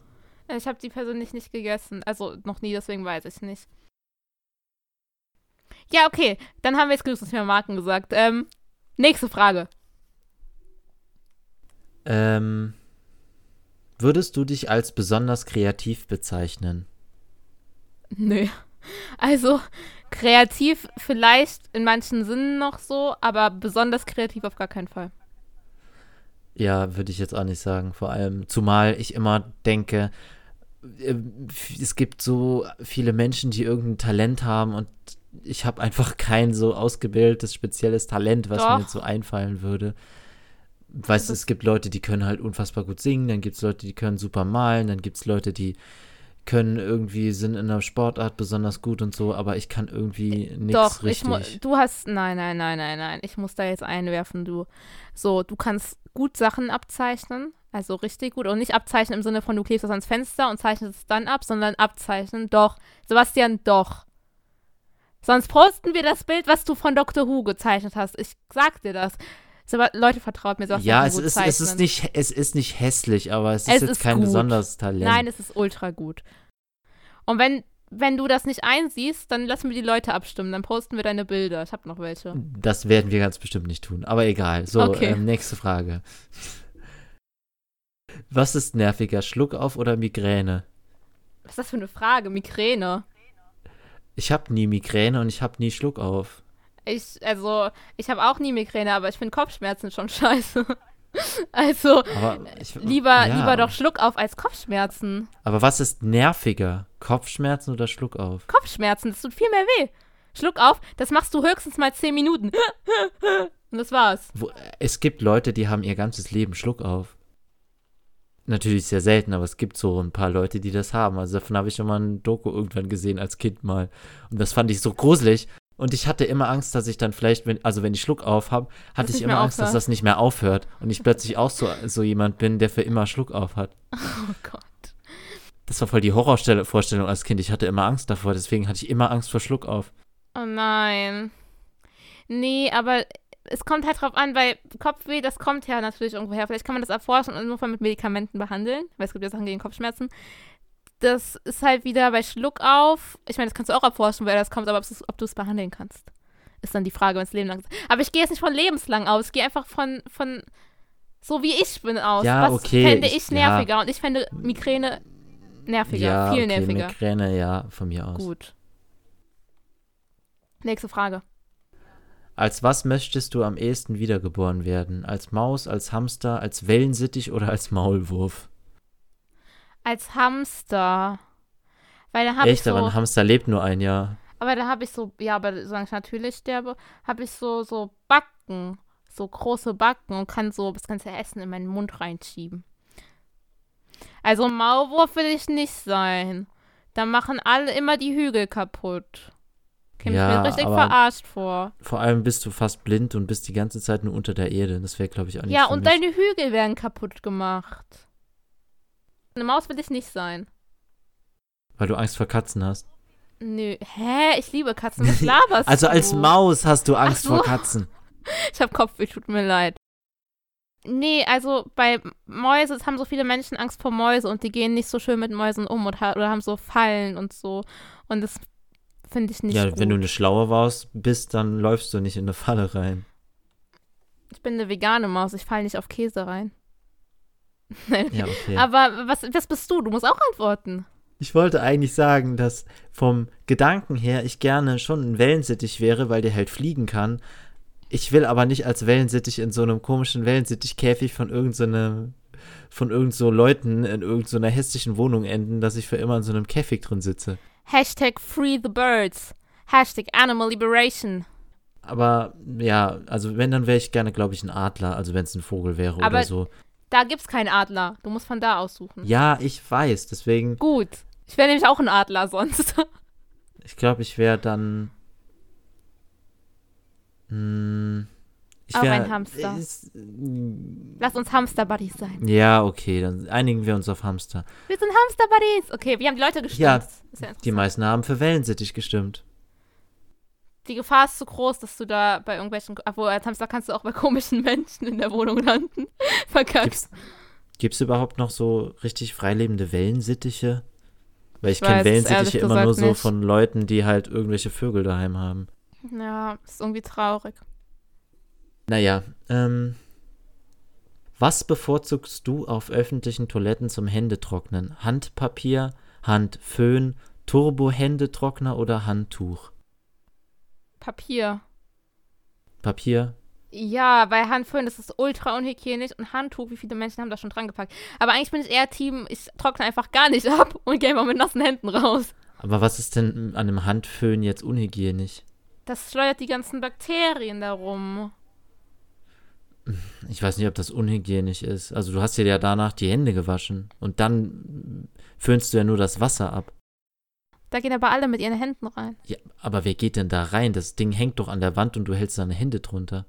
Ich habe die persönlich nicht gegessen. Also noch nie, deswegen weiß ich nicht. Ja, okay. Dann haben wir jetzt genug zum Thema Marken gesagt. Ähm, nächste Frage. Ähm, würdest du dich als besonders kreativ bezeichnen? Nö. Also, kreativ vielleicht in manchen Sinnen noch so, aber besonders kreativ auf gar keinen Fall. Ja, würde ich jetzt auch nicht sagen. Vor allem, zumal ich immer denke, äh, es gibt so viele Menschen, die irgendein Talent haben und ich habe einfach kein so ausgebildetes, spezielles Talent, was Doch. mir jetzt so einfallen würde. Weißt du, Das es gibt Leute, die können halt unfassbar gut singen, dann gibt es Leute, die können super malen, dann gibt es Leute, die können irgendwie, sind in der Sportart besonders gut und so, aber ich kann irgendwie nichts Doch, richtig. ich mu- du hast, nein, nein, nein, nein, nein, ich muss da jetzt einwerfen, du. So, du kannst gut Sachen abzeichnen, also richtig gut. Und nicht abzeichnen im Sinne von, du klebst das ans Fenster und zeichnest es dann ab, sondern abzeichnen, doch. Sebastian, doch. Sonst posten wir das Bild, was du von Dr. Who gezeichnet hast. Ich sag dir das. Seba Leute, vertraut mir, Sebastian ja, es ist, es, ist nicht, es ist nicht hässlich, aber es ist Es jetzt ist kein gut. besonderes Talent. Nein, es ist ultra gut. Und wenn, wenn du das nicht einsiehst, dann lassen wir die Leute abstimmen. Dann posten wir deine Bilder. Ich habe noch welche. Das werden wir ganz bestimmt nicht tun, aber egal. So, Okay. ähm, nächste Frage. Was ist nerviger, Schluckauf oder Migräne? Was ist das für eine Frage? Migräne. Ich habe nie Migräne und ich habe nie Schluckauf. Ich, also, ich habe auch nie Migräne, aber ich finde Kopfschmerzen schon scheiße. [LAUGHS] also, ich, lieber, ja. lieber doch Schluck auf als Kopfschmerzen. Aber was ist nerviger? Kopfschmerzen oder Schluckauf? Kopfschmerzen, das tut viel mehr weh. Schluck auf, das machst du höchstens mal 10 Minuten. [LAUGHS] Und das war's. Wo, es gibt Leute, die haben ihr ganzes Leben Schluckauf. Natürlich sehr selten, aber es gibt so ein paar Leute, die das haben. Also davon habe ich schon mal ein Doku irgendwann gesehen als Kind mal. Und das fand ich so gruselig. Und ich hatte immer Angst, dass ich dann vielleicht, wenn, also wenn ich Schluckauf habe, hatte ich immer Angst, dass das nicht mehr aufhört. Und ich plötzlich auch so, so jemand bin, der für immer Schluckauf hat. [LAUGHS] Oh Gott. Das war voll die Horrorvorstellung als Kind. Ich hatte immer Angst davor, deswegen hatte ich immer Angst vor Schluckauf. Oh nein. Nee, aber es kommt halt drauf an, weil Kopfweh, das kommt ja natürlich irgendwo her. Vielleicht kann man das erforschen und nur mit Medikamenten behandeln, weil es gibt ja Sachen gegen Kopfschmerzen. Das ist halt wieder bei Schluckauf. Ich meine, das kannst du auch erforschen, woher das kommt, aber ob du es behandeln kannst, ist dann die Frage, wenn es Leben lang ist. Aber ich gehe jetzt nicht von lebenslang aus. Ich gehe einfach von, von so wie ich bin aus. Ja, Was okay, fände ich- ich ja. nerviger? Und ich fände Migräne nerviger, ja, viel okay, nerviger. Migräne, ja, von mir aus. Gut. Nächste Frage. Als was möchtest du am ehesten wiedergeboren werden? Als Maus, als Hamster, als Wellensittich oder als Maulwurf? Als Hamster. Weil da habe ich Echt, so, aber ein Hamster lebt nur ein Jahr. aber da habe ich so, ja, aber solange ich natürlich sterbe, habe ich so, so Backen, so große Backen und kann so das ganze Essen in meinen Mund reinschieben. Also Maulwurf will ich nicht sein. Da machen alle immer die Hügel kaputt. Käme Ja, ich mir richtig verarscht vor. Vor allem bist du fast blind und bist die ganze Zeit nur unter der Erde. Das wäre, glaube ich, auch nicht Ja, und mich. deine Hügel werden kaputt gemacht. Eine Maus will ich nicht sein. Weil du Angst vor Katzen hast. Nö. Hä? Ich liebe Katzen. Was laberst Also du? als Maus hast du Angst so. vor Katzen. [LAUGHS] Ich habe Kopfweh, tut mir leid. Nee, also bei Mäuse es haben so viele Menschen Angst vor Mäuse und die gehen nicht so schön mit Mäusen um und ha oder haben so Fallen und so. Und das finde ich nicht ja, gut. wenn du eine schlaue Maus bist, dann läufst du nicht in eine Falle rein. ich bin eine vegane Maus, ich falle nicht auf Käse rein. Nein. Ja, okay. Aber was, was bist du? Du musst auch antworten. Ich wollte eigentlich sagen, dass vom Gedanken her ich gerne schon ein Wellensittich wäre, weil der halt fliegen kann. Ich will aber nicht als Wellensittich in so einem komischen Wellensittichkäfig von irgendeinem von irgend so Leuten in irgendeiner hässlichen Wohnung enden, dass ich für immer in so einem Käfig drin sitze. Hashtag Free the Birds. Hashtag Animal Liberation. Aber ja, also wenn, dann wäre ich gerne, glaube ich, ein Adler, also wenn es ein Vogel wäre Aber- oder so. Da gibt's keinen Adler. Du musst von da aussuchen. Ja, ich weiß, deswegen, Gut. Ich wäre nämlich auch ein Adler sonst. ich glaube, ich wäre dann. Hm, ich Auch wär, ein Hamster. Ist, Lass uns Hamster-Buddies sein. ja, okay, dann einigen wir uns auf Hamster. Wir sind Hamster-Buddies. Okay, wie haben die Leute gestimmt? Ja, ja. Die meisten haben für Wellensittich gestimmt. Die Gefahr ist zu groß, dass du da bei irgendwelchen, obwohl als Hamster kannst du auch bei komischen Menschen in der Wohnung landen. [LAUGHS] Verkackt. Gibt's, gibt's überhaupt noch so richtig freilebende Wellensittiche? Weil ich, Ich kenne es Wellensittiche immer nur so nicht. von Leuten, die halt irgendwelche Vögel daheim haben. Ja, ist irgendwie traurig. Naja, ähm. Was bevorzugst du auf öffentlichen Toiletten zum Händetrocknen? Handpapier, Handföhn, Turbo-Händetrockner oder Handtuch? Papier. Papier? Ja, bei Handföhn das ist ultra unhygienisch und Handtuch, wie viele Menschen haben da schon dran gepackt. Aber eigentlich bin ich eher Team, ich trockne einfach gar nicht [LAUGHS] ab und gehe mal mit nassen Händen raus. Aber was ist denn an einem Handföhn jetzt unhygienisch? Das schleudert die ganzen Bakterien darum. ich weiß nicht, ob das unhygienisch ist. Also du hast dir ja danach die Hände gewaschen und dann föhnst du ja nur das Wasser ab. Da gehen aber alle mit ihren Händen rein. Ja, aber wer geht denn da rein? Das Ding hängt doch an der Wand und du hältst deine Hände drunter.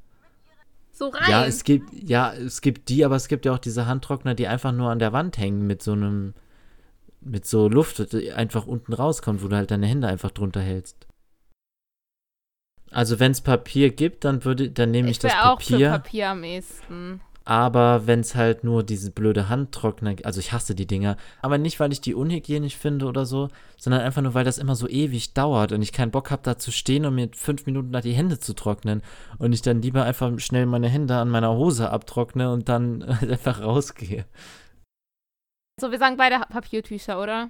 So rein. Ja, es gibt, ja, es gibt die, aber es gibt ja auch diese Handtrockner, die einfach nur an der Wand hängen mit so einem, mit so Luft, die einfach unten rauskommt, wo du halt deine Hände einfach drunter hältst. Also wenn es Papier gibt, dann würde, dann nehme ich, ich das wäre auch Papier. für Papier am ehesten. Aber wenn es halt nur diese blöde Handtrockner, also ich hasse die Dinger, aber nicht, weil ich die unhygienisch finde oder so, sondern einfach nur, weil das immer so ewig dauert und ich keinen Bock habe, da zu stehen und mir fünf Minuten nach die Hände zu trocknen und ich dann lieber einfach schnell meine Hände an meiner Hose abtrockne und dann [LAUGHS] einfach rausgehe. So, wir sagen beide Papiertücher, oder?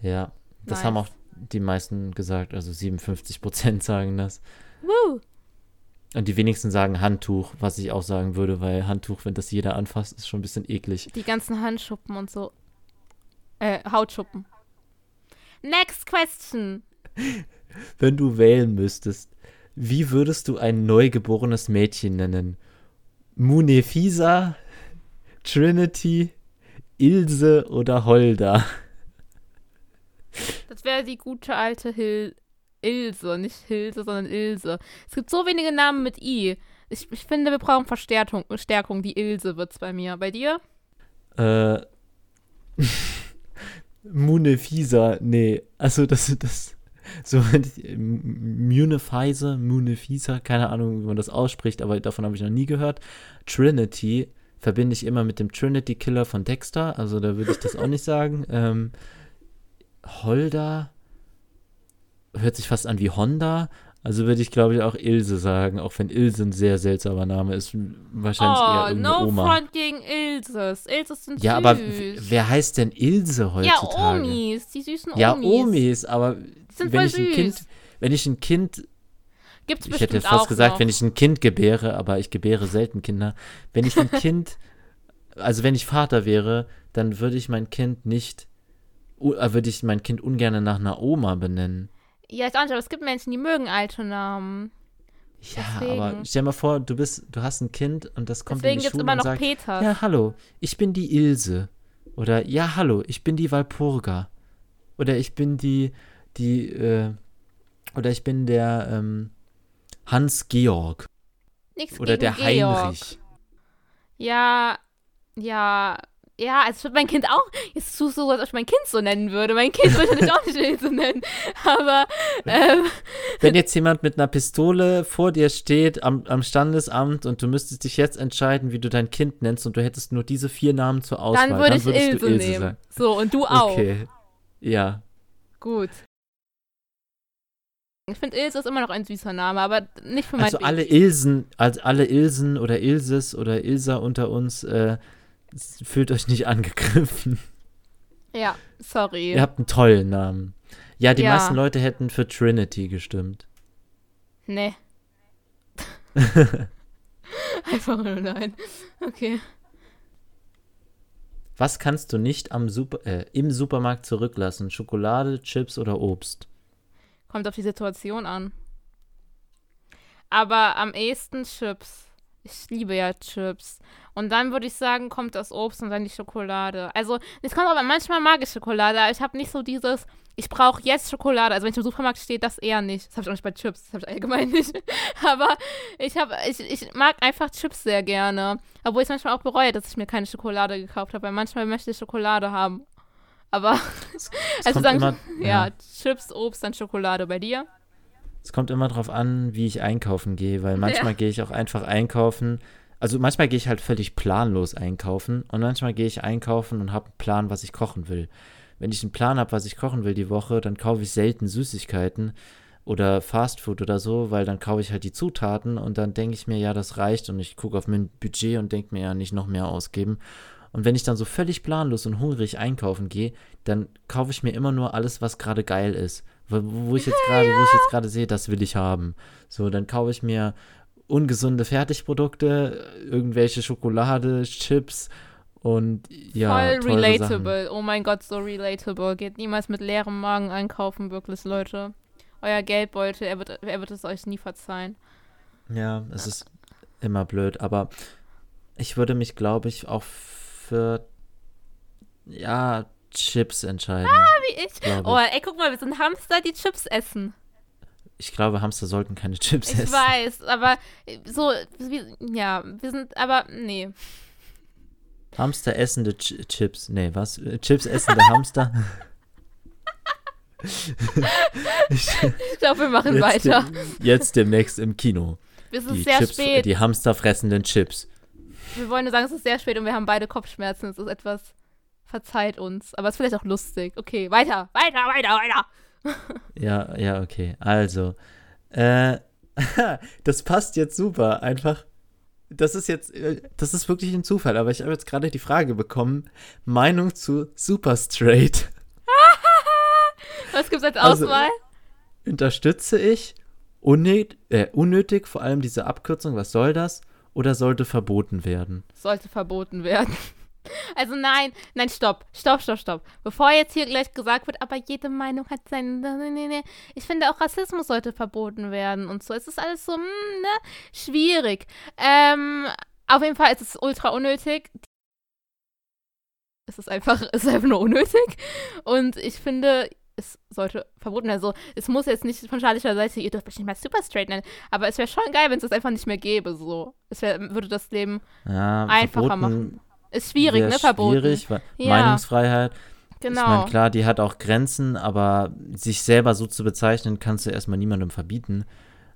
Ja, das Nice. haben auch die meisten gesagt, also 57 Prozent sagen das. Woo! Und die wenigsten sagen Handtuch, was ich auch sagen würde, weil Handtuch, wenn das jeder anfasst, ist schon ein bisschen eklig. Die ganzen Handschuppen und so. Äh, Hautschuppen. Next question. [LAUGHS] Wenn du wählen müsstest, wie würdest du ein neugeborenes Mädchen nennen? Munefisa, Trinity, Ilse oder Holda? Das wäre die gute alte Hil Ilse, nicht Hilse, sondern Ilse. Es gibt so wenige Namen mit I. Ich, ich finde, wir brauchen Verstärkung. Stärkung. Die Ilse wird's bei mir. Bei dir? Äh. [LAUGHS] Munefisa, nee. Also das, das, so Munefisa, Munefisa, keine Ahnung, wie man das ausspricht, aber davon habe ich noch nie gehört. Trinity verbinde ich immer mit dem Trinity Killer von Dexter, also da würde ich das auch nicht sagen. Ähm, Holda hört sich fast an wie Honda, also würde ich glaube ich auch Ilse sagen, auch wenn Ilse ein sehr seltsamer Name ist, wahrscheinlich eher Oh, irgendeine no Oma. front gegen Ilses. Ilses sind Ja, süß. aber w- wer heißt denn Ilse Ja, heutzutage? Omis. Die süßen Ja, Omis. Omis, aber wenn ich ein süß. Kind, wenn ich ein Kind, Gibt's ich hätte jetzt fast gesagt, noch. wenn ich ein Kind gebäre, aber ich gebäre selten Kinder. Wenn ich ein [LAUGHS] Kind, also wenn ich Vater wäre, dann würde ich mein Kind nicht, äh, würde ich mein Kind ungern nach einer Oma benennen. Ja, ist auch nicht, aber es gibt Menschen, die mögen alte Namen. Ja, Deswegen. aber stell mal vor, du bist, du hast ein Kind und das kommt Deswegen in die Schule immer und noch sagt, Peters. ja, hallo, ich bin die Ilse. Oder, ja, hallo, ich bin die Walpurga. Oder ich bin die, die, äh, oder ich bin der, ähm, Hans-Georg. Nichts Oder der Georg. Heinrich. Ja, ja, ja, also ich würde mein Kind auch, jetzt tust du so, als ob ich mein Kind so nennen würde. Mein Kind würde ich auch nicht Ilse nennen. Aber, ähm, Wenn jetzt jemand mit einer Pistole vor dir steht am, am Standesamt und du müsstest dich jetzt entscheiden, wie du dein Kind nennst und du hättest nur diese vier Namen zur Auswahl, dann würde ich würdest Ilse, du Ilse nehmen. sagen. So, und du auch. Okay. Ja. Gut. Ich finde, Ilse ist immer noch ein süßer Name, aber nicht für mein Also Baby. alle Ilsen, also alle Ilsen oder Ilses oder Ilsa unter uns, äh, fühlt euch nicht angegriffen. Ja, sorry. Ihr habt einen tollen Namen. Ja, die Ja. meisten Leute hätten für Trinity gestimmt. Nee. [LAUGHS] Einfach nur nein. Okay. Was kannst du nicht am Super, äh, im Supermarkt zurücklassen? Schokolade, Chips oder Obst? Kommt auf die Situation an. Aber am ehesten Chips. Ich liebe ja Chips. Und dann würde ich sagen, kommt das Obst und dann die Schokolade. Also, es kommt aber manchmal mag ich Schokolade, aber ich habe nicht so dieses, ich brauche jetzt Schokolade. Also, wenn ich im Supermarkt stehe, das eher nicht. Das habe ich auch nicht bei Chips, das habe ich allgemein [LAUGHS] nicht. aber ich, hab, ich, ich mag einfach Chips sehr gerne. Obwohl ich manchmal auch bereue, dass ich mir keine Schokolade gekauft habe, weil manchmal möchte ich Schokolade haben. Aber, [LAUGHS] also sagen, immer, [LAUGHS] ja, Chips, Obst, dann Schokolade. Bei dir? Es kommt immer drauf an, wie ich einkaufen gehe, weil manchmal gehe ich auch einfach einkaufen. Also manchmal gehe ich halt völlig planlos einkaufen und manchmal gehe ich einkaufen und habe einen Plan, was ich kochen will. Wenn ich einen Plan habe, was ich kochen will die Woche, dann kaufe ich selten Süßigkeiten oder Fastfood oder so, weil dann kaufe ich halt die Zutaten und dann denke ich mir, ja, das reicht und ich gucke auf mein Budget und denke mir ja nicht noch mehr ausgeben. Und wenn ich dann so völlig planlos und hungrig einkaufen gehe, dann kaufe ich mir immer nur alles, was gerade geil ist. Wo, wo ich jetzt [LAUGHS] gerade, wo ich jetzt gerade sehe, das will ich haben. So, dann kaufe ich mir ungesunde Fertigprodukte, irgendwelche Schokolade, Chips und ja, Voll relatable. Sachen. Oh mein Gott, so relatable. Geht niemals mit leerem Magen einkaufen, wirklich, Leute. Euer Geldbeutel, er wird, er wird es euch nie verzeihen. Ja, es ist immer blöd, aber ich würde mich, glaube ich, auch für ja, Chips entscheiden. Ah, wie ich. Oh, ey, guck mal, wir sind Hamster, die Chips essen. Ich glaube, Hamster sollten keine [LAUGHS] Chips Ich essen. weiß, aber so, wie, ja, wir sind, aber nee. Hamster essende Ch Chips. Nee, was? Äh, Chips essende Hamster? [LAUGHS] ich, Ich glaube, wir machen jetzt, weiter. dem- jetzt demnächst im Kino. Es ist Die, sehr Chips, spät. die Hamster fressenden Chips. Wir wollen nur sagen, es ist sehr spät und wir haben beide Kopfschmerzen. Es ist etwas, verzeiht uns. Aber es ist vielleicht auch lustig. Okay, weiter, weiter, weiter, weiter. Ja, ja, okay. Also, äh, [LAUGHS] das passt jetzt super. Einfach, das ist jetzt, äh, das ist wirklich ein Zufall, aber ich habe jetzt gerade die Frage bekommen: Meinung zu Super Straight. [LAUGHS] Was gibt's als Also- Auswahl? Unterstütze ich? Unnötig, äh, unnötig, vor allem diese Abkürzung, was soll das? Oder sollte verboten werden? Sollte verboten werden. [LAUGHS] Also nein, nein, stopp, stopp, stopp, stopp. Bevor jetzt hier gleich gesagt wird, aber jede Meinung hat seine. Nee, nee, nee. Ich finde auch Rassismus sollte verboten werden und so. Es ist alles so, hm, ne? Schwierig. Ähm, auf jeden Fall ist es ultra unnötig. Es ist einfach, [LAUGHS] es ist einfach nur unnötig. Und ich finde, es sollte verboten werden. Also, es muss jetzt nicht von staatlicher Seite, ihr dürft mich nicht mal super straight nennen, aber es wäre schon geil, wenn es das einfach nicht mehr gäbe. So. Es wär, würde das Leben Ja, Einfacher verboten machen. Ist schwierig, ne? Verboten. Schwierig, weil Ja. Meinungsfreiheit. Ich Genau. meine, klar, die hat auch Grenzen, aber sich selber so zu bezeichnen, kannst du erstmal niemandem verbieten.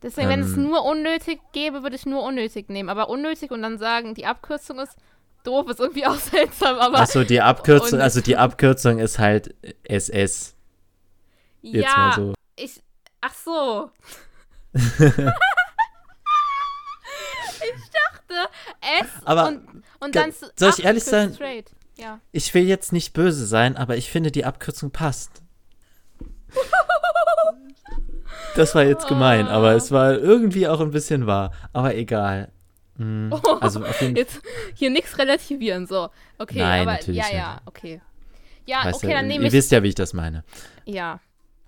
Deswegen, wenn es ähm, nur unnötig gäbe, würde ich nur unnötig nehmen. Aber unnötig und dann sagen, die Abkürzung ist doof, ist irgendwie [LAUGHS] auch seltsam. Aber Achso, die Abkürzung, also die Abkürzung ist halt SS. Jetzt ja, mal so. ich. Ach so. [LAUGHS] [LAUGHS] ich dachte, S Aber und, und dann. soll ich ehrlich sein? Ja. Ich will jetzt nicht böse sein, aber ich finde, die Abkürzung passt. Das war jetzt gemein, aber Oh. es war irgendwie auch ein bisschen wahr. Aber egal. Mm, [LAUGHS] Also auf jeden Jetzt hier nichts relativieren, so. Okay, Nein, aber natürlich ja, ja, nicht. okay. Ja, Weißt okay, du, dann nehme ihr ich. wisst ja, wie ich das meine. Ja,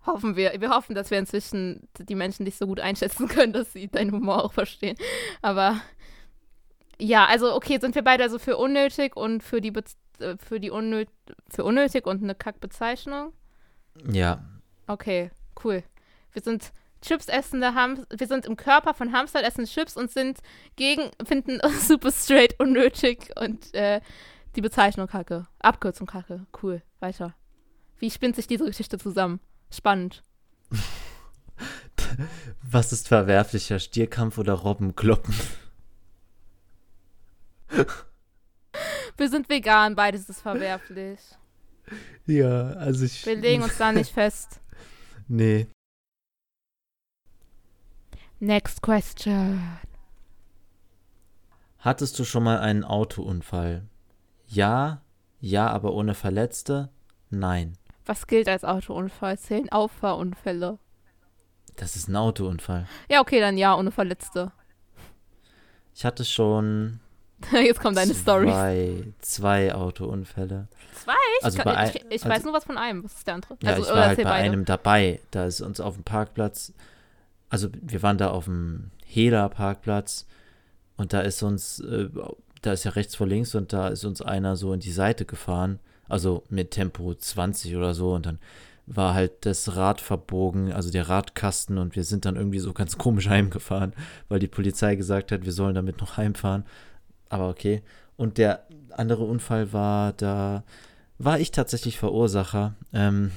hoffen wir. Wir hoffen, dass wir inzwischen die Menschen dich so gut einschätzen [LAUGHS] können, dass sie deinen Humor auch verstehen. Aber ja, also okay, sind wir beide also für unnötig und für die Bez äh, für die unnöt für unnötig und eine Kackbezeichnung? Ja. Okay, cool. Wir sind Chips essende Ham wir sind im Körper von Hamster essen Chips und sind gegen finden [LAUGHS] super straight unnötig und äh, die Bezeichnung Kacke, Abkürzung Kacke. Cool, weiter. Wie spinnt sich diese Geschichte zusammen? Spannend. [LAUGHS] Was ist verwerflicher, Stierkampf oder Robbenkloppen? [LAUGHS] Wir sind vegan, beides ist verwerflich. Ja, also ich. Wir legen uns da nicht fest. [LAUGHS] Nee. Next question. Hattest du schon mal einen Autounfall? Ja, ja, aber ohne Verletzte? Nein. Was gilt als Autounfall? Zählen Auffahrunfälle? Das ist ein Autounfall. Ja, okay, dann ja, ohne Verletzte. Ich hatte schon [LAUGHS] Jetzt kommt deine Story. zwei, zwei Autounfälle. Zwei? Ich, Also kann, bei ein- ich, ich also- weiß nur was von einem. Was ist der andere? Ja, also, ich war halt bei beide. einem dabei. Da ist uns auf dem Parkplatz, also wir waren da auf dem Hela-Parkplatz und da ist uns, äh, da ist ja rechts vor links und da ist uns einer so in die Seite gefahren, also mit Tempo 20 oder so und dann war halt das Rad verbogen, also der Radkasten und wir sind dann irgendwie so ganz komisch [LAUGHS] heimgefahren, weil die Polizei gesagt hat, wir sollen damit noch heimfahren. Aber okay. Und der andere Unfall war, da war ich tatsächlich Verursacher. Ähm,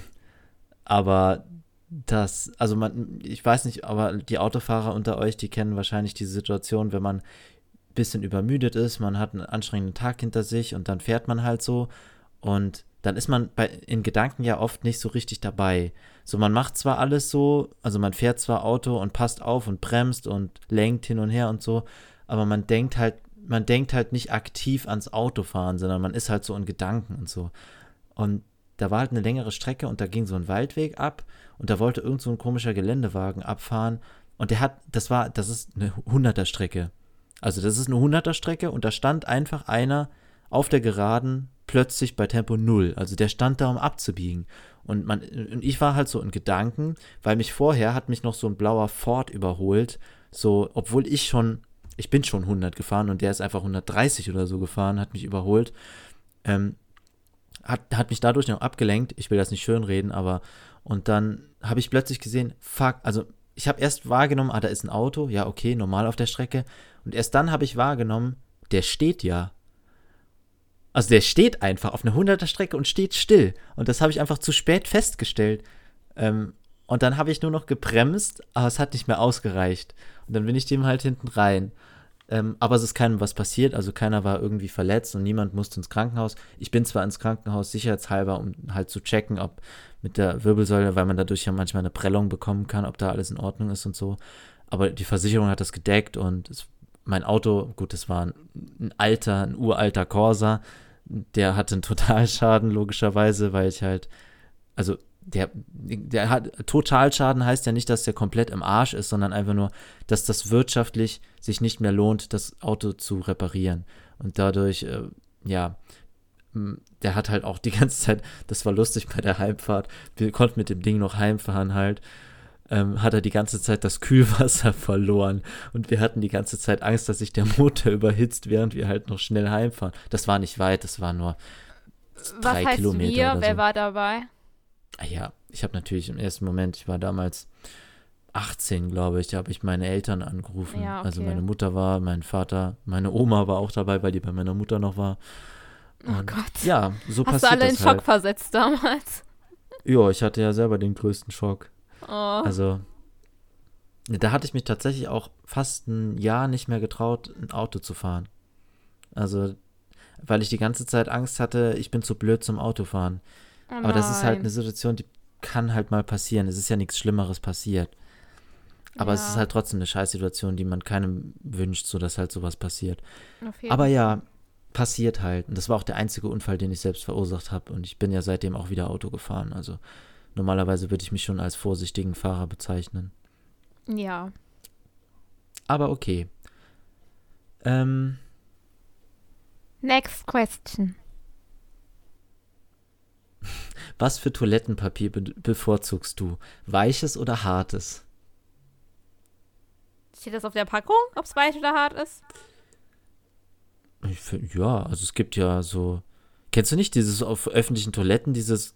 aber das, also man, ich weiß nicht, aber die Autofahrer unter euch, die kennen wahrscheinlich diese Situation, wenn man ein bisschen übermüdet ist, man hat einen anstrengenden Tag hinter sich und dann fährt man halt so und dann ist man bei, in Gedanken ja oft nicht so richtig dabei. So, man macht zwar alles so, also man fährt zwar Auto und passt auf und bremst und lenkt hin und her und so, aber man denkt halt, man denkt halt nicht aktiv ans Autofahren, sondern man ist halt so in Gedanken und so. Und da war halt eine längere Strecke und da ging so ein Waldweg ab und da wollte irgend so ein komischer Geländewagen abfahren und der hat, das war, das ist eine 100er Strecke. Also das ist eine 100er Strecke und da stand einfach einer auf der Geraden plötzlich bei Tempo 0. Also der stand da, um abzubiegen. Und, man, und ich war halt so in Gedanken, weil mich vorher hat mich noch so ein blauer Ford überholt, so, obwohl ich schon ich bin schon 100 gefahren und der ist einfach 130 oder so gefahren, hat mich überholt. Ähm, hat, hat mich dadurch noch abgelenkt. Ich will das nicht schönreden, aber und dann habe ich plötzlich gesehen, fuck, also ich habe erst wahrgenommen, ah, da ist ein Auto, ja, okay, normal auf der Strecke. Und erst dann habe ich wahrgenommen, der steht ja. Also der steht einfach auf einer 100er Strecke und steht still. Und das habe ich einfach zu spät festgestellt. Ähm, und dann habe ich nur noch gebremst, aber es hat nicht mehr ausgereicht. Und dann bin ich dem halt hinten rein. Ähm, aber es ist keinem was passiert, also keiner war irgendwie verletzt und niemand musste ins Krankenhaus. Ich bin zwar ins Krankenhaus sicherheitshalber, um halt zu checken, ob mit der Wirbelsäule, weil man dadurch ja manchmal eine Prellung bekommen kann, ob da alles in Ordnung ist und so. Aber die Versicherung hat das gedeckt und es, mein Auto, gut, das war ein, ein alter, ein uralter Corsa, der hatte einen Totalschaden logischerweise, weil ich halt, also der, der hat Totalschaden heißt ja nicht, dass der komplett im Arsch ist, sondern einfach nur, dass das wirtschaftlich sich nicht mehr lohnt, das Auto zu reparieren. Und dadurch, äh, ja, der hat halt auch die [LAUGHS] ganze Zeit, das war lustig bei der Heimfahrt, wir konnten mit dem Ding noch heimfahren halt, ähm, hat er die ganze Zeit das Kühlwasser [LAUGHS] verloren und wir hatten die ganze Zeit Angst, dass sich der Motor [LAUGHS] überhitzt, während wir halt noch schnell heimfahren. Das war nicht weit, das war nur drei Was heißt Kilometer wir? oder Wer so. war dabei? Ah ja, ich habe natürlich im ersten Moment, ich war damals 18, glaube ich, da habe ich meine Eltern angerufen. Ja, Also okay. meine Mutter war, mein Vater, meine Oma war auch dabei, weil die bei meiner Mutter noch war. Oh Und Gott. Ja, so Hast du passiert alle in das Schock halt. versetzt damals? Ja, ich hatte ja selber den größten Schock. Oh. Also, da hatte ich mich tatsächlich auch fast ein Jahr nicht mehr getraut, ein Auto zu fahren. Also, weil ich die ganze Zeit Angst hatte, ich bin zu blöd zum Autofahren. Oh Aber das ist halt eine Situation, die kann halt mal passieren. Es ist ja nichts Schlimmeres passiert. Aber es Ja. ist halt trotzdem eine Scheißsituation, die man keinem wünscht, so dass halt sowas passiert. Aber ja, passiert halt. Und das war auch der einzige Unfall, den ich selbst verursacht habe. Und ich bin ja seitdem auch wieder Auto gefahren. Also normalerweise würde ich mich schon als vorsichtigen Fahrer bezeichnen. Ja. Aber okay. Ähm, Next question. Was für Toilettenpapier be bevorzugst du? Weiches oder hartes? Steht das auf der Packung, ob es weich oder hart ist? Ich find, ja, also es gibt ja so. Kennst du nicht dieses auf öffentlichen Toiletten, dieses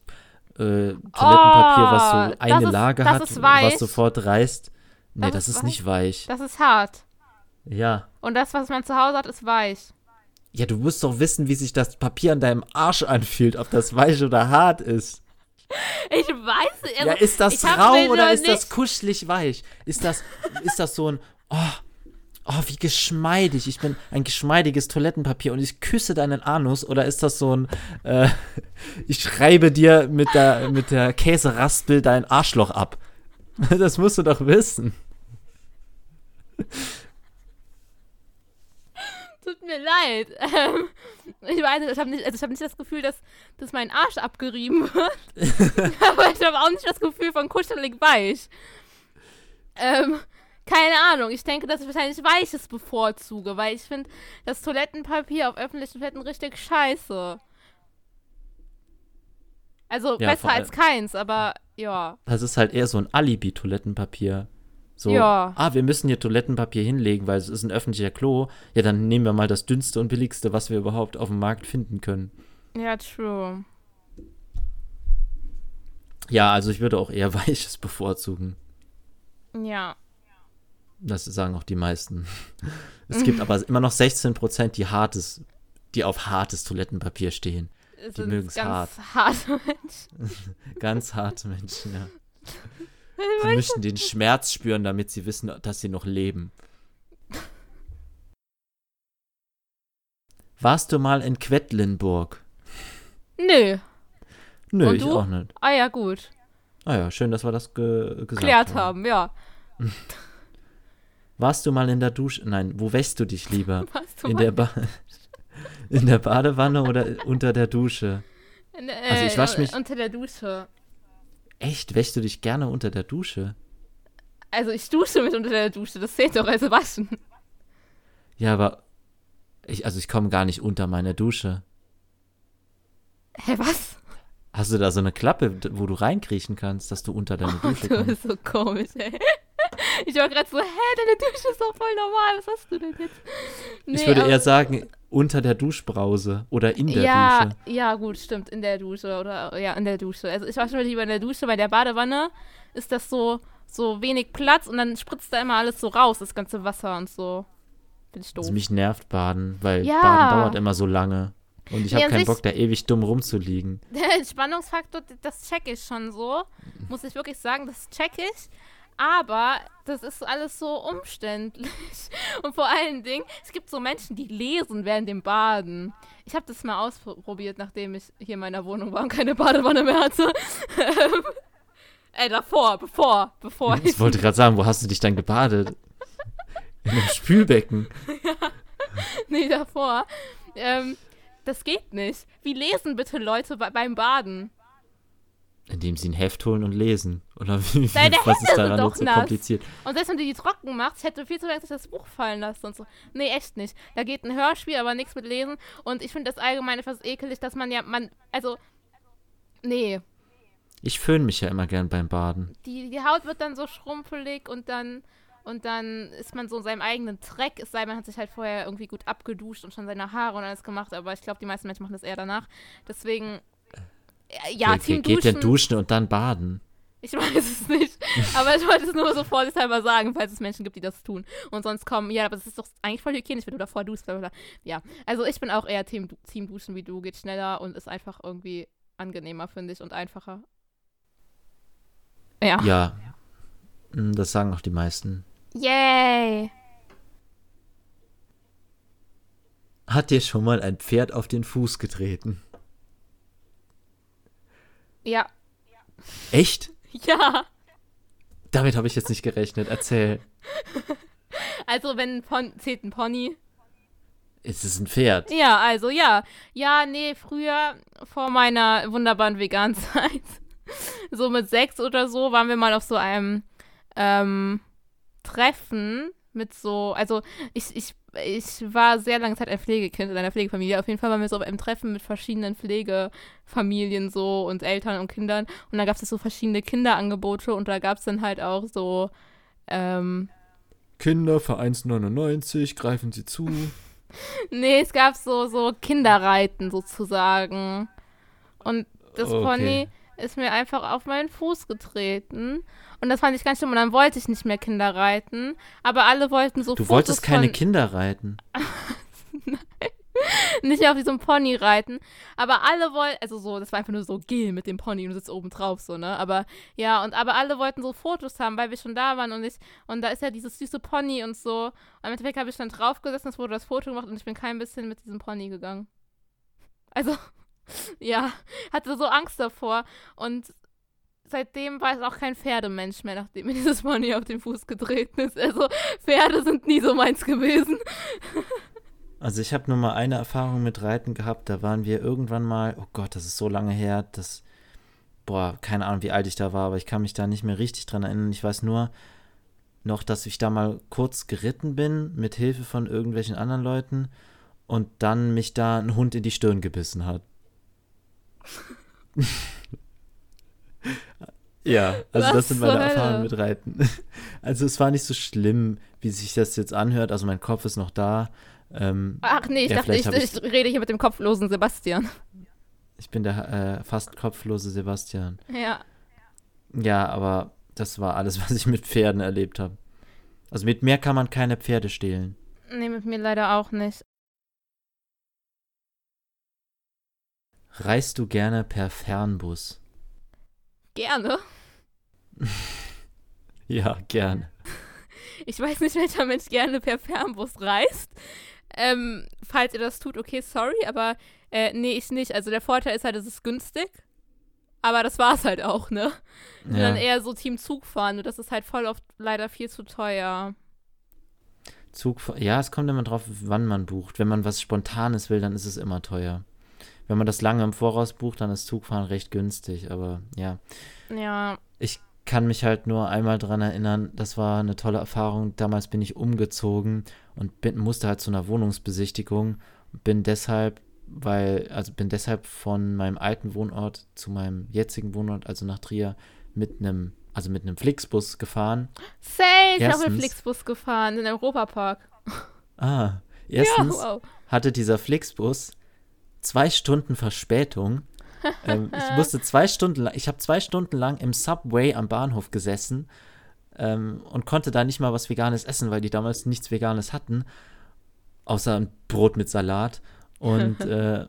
äh, Toilettenpapier, was so Oh, eine ist- Lage hat, was sofort reißt? Nee, Das das, ist ist nicht weich. Das ist hart. Ja. Und das, was man zu Hause hat, ist weich. Ja, du musst doch wissen, wie sich das Papier an deinem Arsch anfühlt, ob das weich oder hart ist. Ich weiß nicht. ja, also, ist das rau oder ist das nicht- kuschelig weich? Ist das, ist das so ein, oh, oh, wie geschmeidig. Ich bin ein geschmeidiges Toilettenpapier und ich küsse deinen Anus oder ist das so ein, äh, ich schreibe dir mit der, mit der Käseraspel dein Arschloch ab? Das musst du doch wissen. Tut mir leid. [LAUGHS] Ähm, ich weiß nicht, ich habe nicht, also ich hab nicht das Gefühl, dass, dass mein Arsch abgerieben [LAUGHS] wird. Aber ich habe auch nicht das Gefühl von kuschelig weich. Ähm, keine Ahnung. Ich denke, dass ich wahrscheinlich Weiches bevorzuge, weil ich finde das Toilettenpapier auf öffentlichen Toiletten richtig scheiße. Also Ja, besser als keins, aber ja. Das ist halt eher so ein Alibi-Toilettenpapier. So, Ja. ah, wir müssen hier Toilettenpapier hinlegen, weil es ist ein öffentlicher Klo. Ja, dann nehmen wir mal das dünnste und billigste, was wir überhaupt auf dem Markt finden können. Ja, true. Ja, also ich würde auch eher [LAUGHS] weiches bevorzugen. Ja. Das sagen auch die meisten. Es gibt aber [LAUGHS] immer noch 16%, die hartes, die auf hartes Toilettenpapier stehen. Es Die sind mögen's ganz harte Menschen. [LAUGHS] Ganz harte Menschen, ja. Die müssen den Schmerz spüren, damit sie wissen, dass sie noch leben. [LAUGHS] Warst du mal in Quedlinburg? Nö. Nö, ich auch nicht. Ah ja, gut. Ah ja, schön, dass wir das ge Geklärt haben. haben, ja. [LAUGHS] Warst du mal in der Dusche? Nein, wo wäschst du dich lieber? [LAUGHS] Was du In der, ba in der Badewanne oder unter der Dusche? In, äh, Also ich wasch mich- Unter der Dusche. Echt, wäschst du dich gerne unter der Dusche? Also ich dusche mit unter der Dusche, das zählt doch als waschen. Ja, aber ich, also ich komme gar nicht unter meine Dusche. Hä, was? Hast du da so eine Klappe, wo du reinkriechen kannst, dass du unter deine Dusche Du kommst? bist so komisch, ey. Ich war gerade so, hä, deine Dusche ist doch voll normal, was hast du denn jetzt? ich würde eher sagen, unter der Duschbrause oder in der ja, Dusche. Ja, gut, stimmt, in der Dusche oder ja, in der Dusche. Also ich wasche mir lieber in der Dusche, bei der Badewanne ist das so, so wenig Platz und dann spritzt da immer alles so raus, das ganze Wasser und so. Bin ich doof. Also mich nervt Baden, weil Ja. Baden dauert immer so lange. Und ich Nee, habe keinen Bock, da ewig dumm rumzuliegen. Der [LAUGHS] Entspannungsfaktor, das check ich schon so. Muss ich wirklich sagen, das check ich. Aber das ist alles so umständlich. [LAUGHS] Und vor allen Dingen, es gibt so Menschen, die lesen während dem Baden. Ich habe das mal ausprobiert, nachdem ich hier in meiner Wohnung war und keine Badewanne mehr hatte. [LAUGHS] Ey, davor, bevor, bevor Ich wollte gerade sagen, wo hast du dich dann gebadet? In einem Spülbecken. [LAUGHS] Nee, davor. Ähm, das geht nicht. Wie lesen bitte Leute be beim Baden? Indem sie ein Heft holen und lesen. Oder wie, Deine was Hände ist daran jetzt so nass. kompliziert? Und selbst wenn du die trocken machst, hätte viel zu lange das Buch fallen lassen und so. Nee, echt nicht. Da geht ein Hörspiel, aber nichts mit Lesen. Und ich finde das allgemein etwas ekelig, dass man ja, man, also, nee. Ich föhne mich ja immer gern beim Baden. Die, die Haut wird dann so schrumpelig und dann, und dann ist man so in seinem eigenen Dreck. Es sei denn, man hat sich halt vorher irgendwie gut abgeduscht und schon seine Haare und alles gemacht. Aber ich glaube, die meisten Menschen machen das eher danach. Deswegen, ja, Wer- wer Team geht Duschen. denn duschen und dann baden? Ich weiß es nicht. Aber ich wollte es nur so vorsichtshalber sagen, falls es Menschen gibt, die das tun. Und sonst kommen, ja, aber es ist doch eigentlich voll hygienisch, wenn du davor duschst. Ja, also ich bin auch eher Team, Team Duschen wie du. Geht schneller und ist einfach irgendwie angenehmer, finde ich, und einfacher. Ja. Ja. Mm, Das sagen auch die meisten. Yay! Hat dir schon mal ein Pferd auf den Fuß getreten? Ja. Echt? [LAUGHS] Ja. Damit habe ich jetzt nicht gerechnet. Erzähl. Also, wenn ein Pon zählt ein Pony. Ist es ein Pferd? Ja, also ja. Ja, nee, früher vor meiner wunderbaren veganen Zeit, [LAUGHS] so mit sechs oder so, waren wir mal auf so einem ähm, Treffen mit so, also ich, ich, ich war sehr lange Zeit ein Pflegekind in einer Pflegefamilie. Auf jeden Fall waren wir so einem Treffen mit verschiedenen Pflegefamilien so und Eltern und Kindern. Und da gab es so verschiedene Kinderangebote und da gab es dann halt auch so, ähm, Kinder für 1,99, greifen Sie zu. [LAUGHS] Nee, es gab so, so Kinderreiten sozusagen. Und das Okay. Pony ist mir einfach auf meinen Fuß getreten. Und das fand ich ganz schlimm. Und dann wollte ich nicht mehr Kinder reiten. Aber alle wollten so Du Fotos wolltest keine von, Kinder reiten. [LAUGHS] nicht mehr auf diesem Pony reiten. Aber alle wollten, also so, das war einfach nur so Gil mit dem Pony und du sitzt oben drauf, so, ne? Aber ja, und aber alle wollten so Fotos haben, weil wir schon da waren und ich, und da ist ja dieses süße Pony und so. Und im Endeffekt habe ich dann drauf gesessen, es wurde das Foto gemacht und ich bin kein bisschen mit diesem Pony gegangen. Also, ja, hatte so Angst davor. Und seitdem war ich auch kein Pferdemensch mehr, nachdem mir dieses Pony auf den Fuß getreten ist. Also, Pferde sind nie so meins gewesen. Also ich habe nur mal eine Erfahrung mit Reiten gehabt. Da waren wir irgendwann mal, oh Gott, das ist so lange her, das, boah, keine Ahnung, wie alt ich da war, aber ich kann mich da nicht mehr richtig dran erinnern. Ich weiß nur noch, dass ich da mal kurz geritten bin, mit Hilfe von irgendwelchen anderen Leuten und dann mich da ein Hund in die Stirn gebissen hat. Ja, also Was das sind meine? Erfahrungen mit Reiten. [LAUGHS] Also es war nicht so schlimm, wie sich das jetzt anhört. Also mein Kopf ist noch da. Ähm, Ach nee, ich Ja, dachte, ich, hab ich rede hier mit dem kopflosen Sebastian. Ich bin der äh, fast kopflose Sebastian. Ja. Ja, aber das war alles, [LAUGHS] was ich mit Pferden erlebt habe. Also mit mehr kann man keine Pferde stehlen. Nee, mit mir leider auch nicht. Reist du gerne per Fernbus? Gerne. [LAUGHS] Ja, gerne. [LAUGHS] Ich weiß nicht, welcher Mensch gerne per Fernbus reist. Ähm, falls ihr das tut, okay, sorry, aber äh, nee, ich nicht. Also der Vorteil ist halt, es ist günstig. Aber das war's halt auch, ne? Ja. dann eher so Team Zug fahren und das ist halt voll oft leider viel zu teuer. Zug, ja, es kommt immer drauf, wann man bucht. Wenn man was Spontanes will, dann ist es immer teuer. Wenn man das lange im Voraus bucht, dann ist Zugfahren recht günstig. Aber ja, Ja, ich kann mich halt nur einmal dran erinnern, das war eine tolle Erfahrung. Damals bin ich umgezogen und bin, musste halt zu einer Wohnungsbesichtigung. Bin deshalb, weil, also bin deshalb von meinem alten Wohnort zu meinem jetzigen Wohnort, also nach Trier, mit einem also mit einem Flixbus gefahren. Safe, ich habe mit Erstens- Flixbus gefahren in Europapark. Ah, [LAUGHS] erstens Ja, wow. hatte dieser Flixbus zwei Stunden Verspätung. [LAUGHS] ähm, ich musste zwei Stunden lang, ich habe zwei Stunden lang im Subway am Bahnhof gesessen ähm, und konnte da nicht mal was Veganes essen, weil die damals nichts Veganes hatten, außer ein Brot mit Salat. Und [LAUGHS] äh,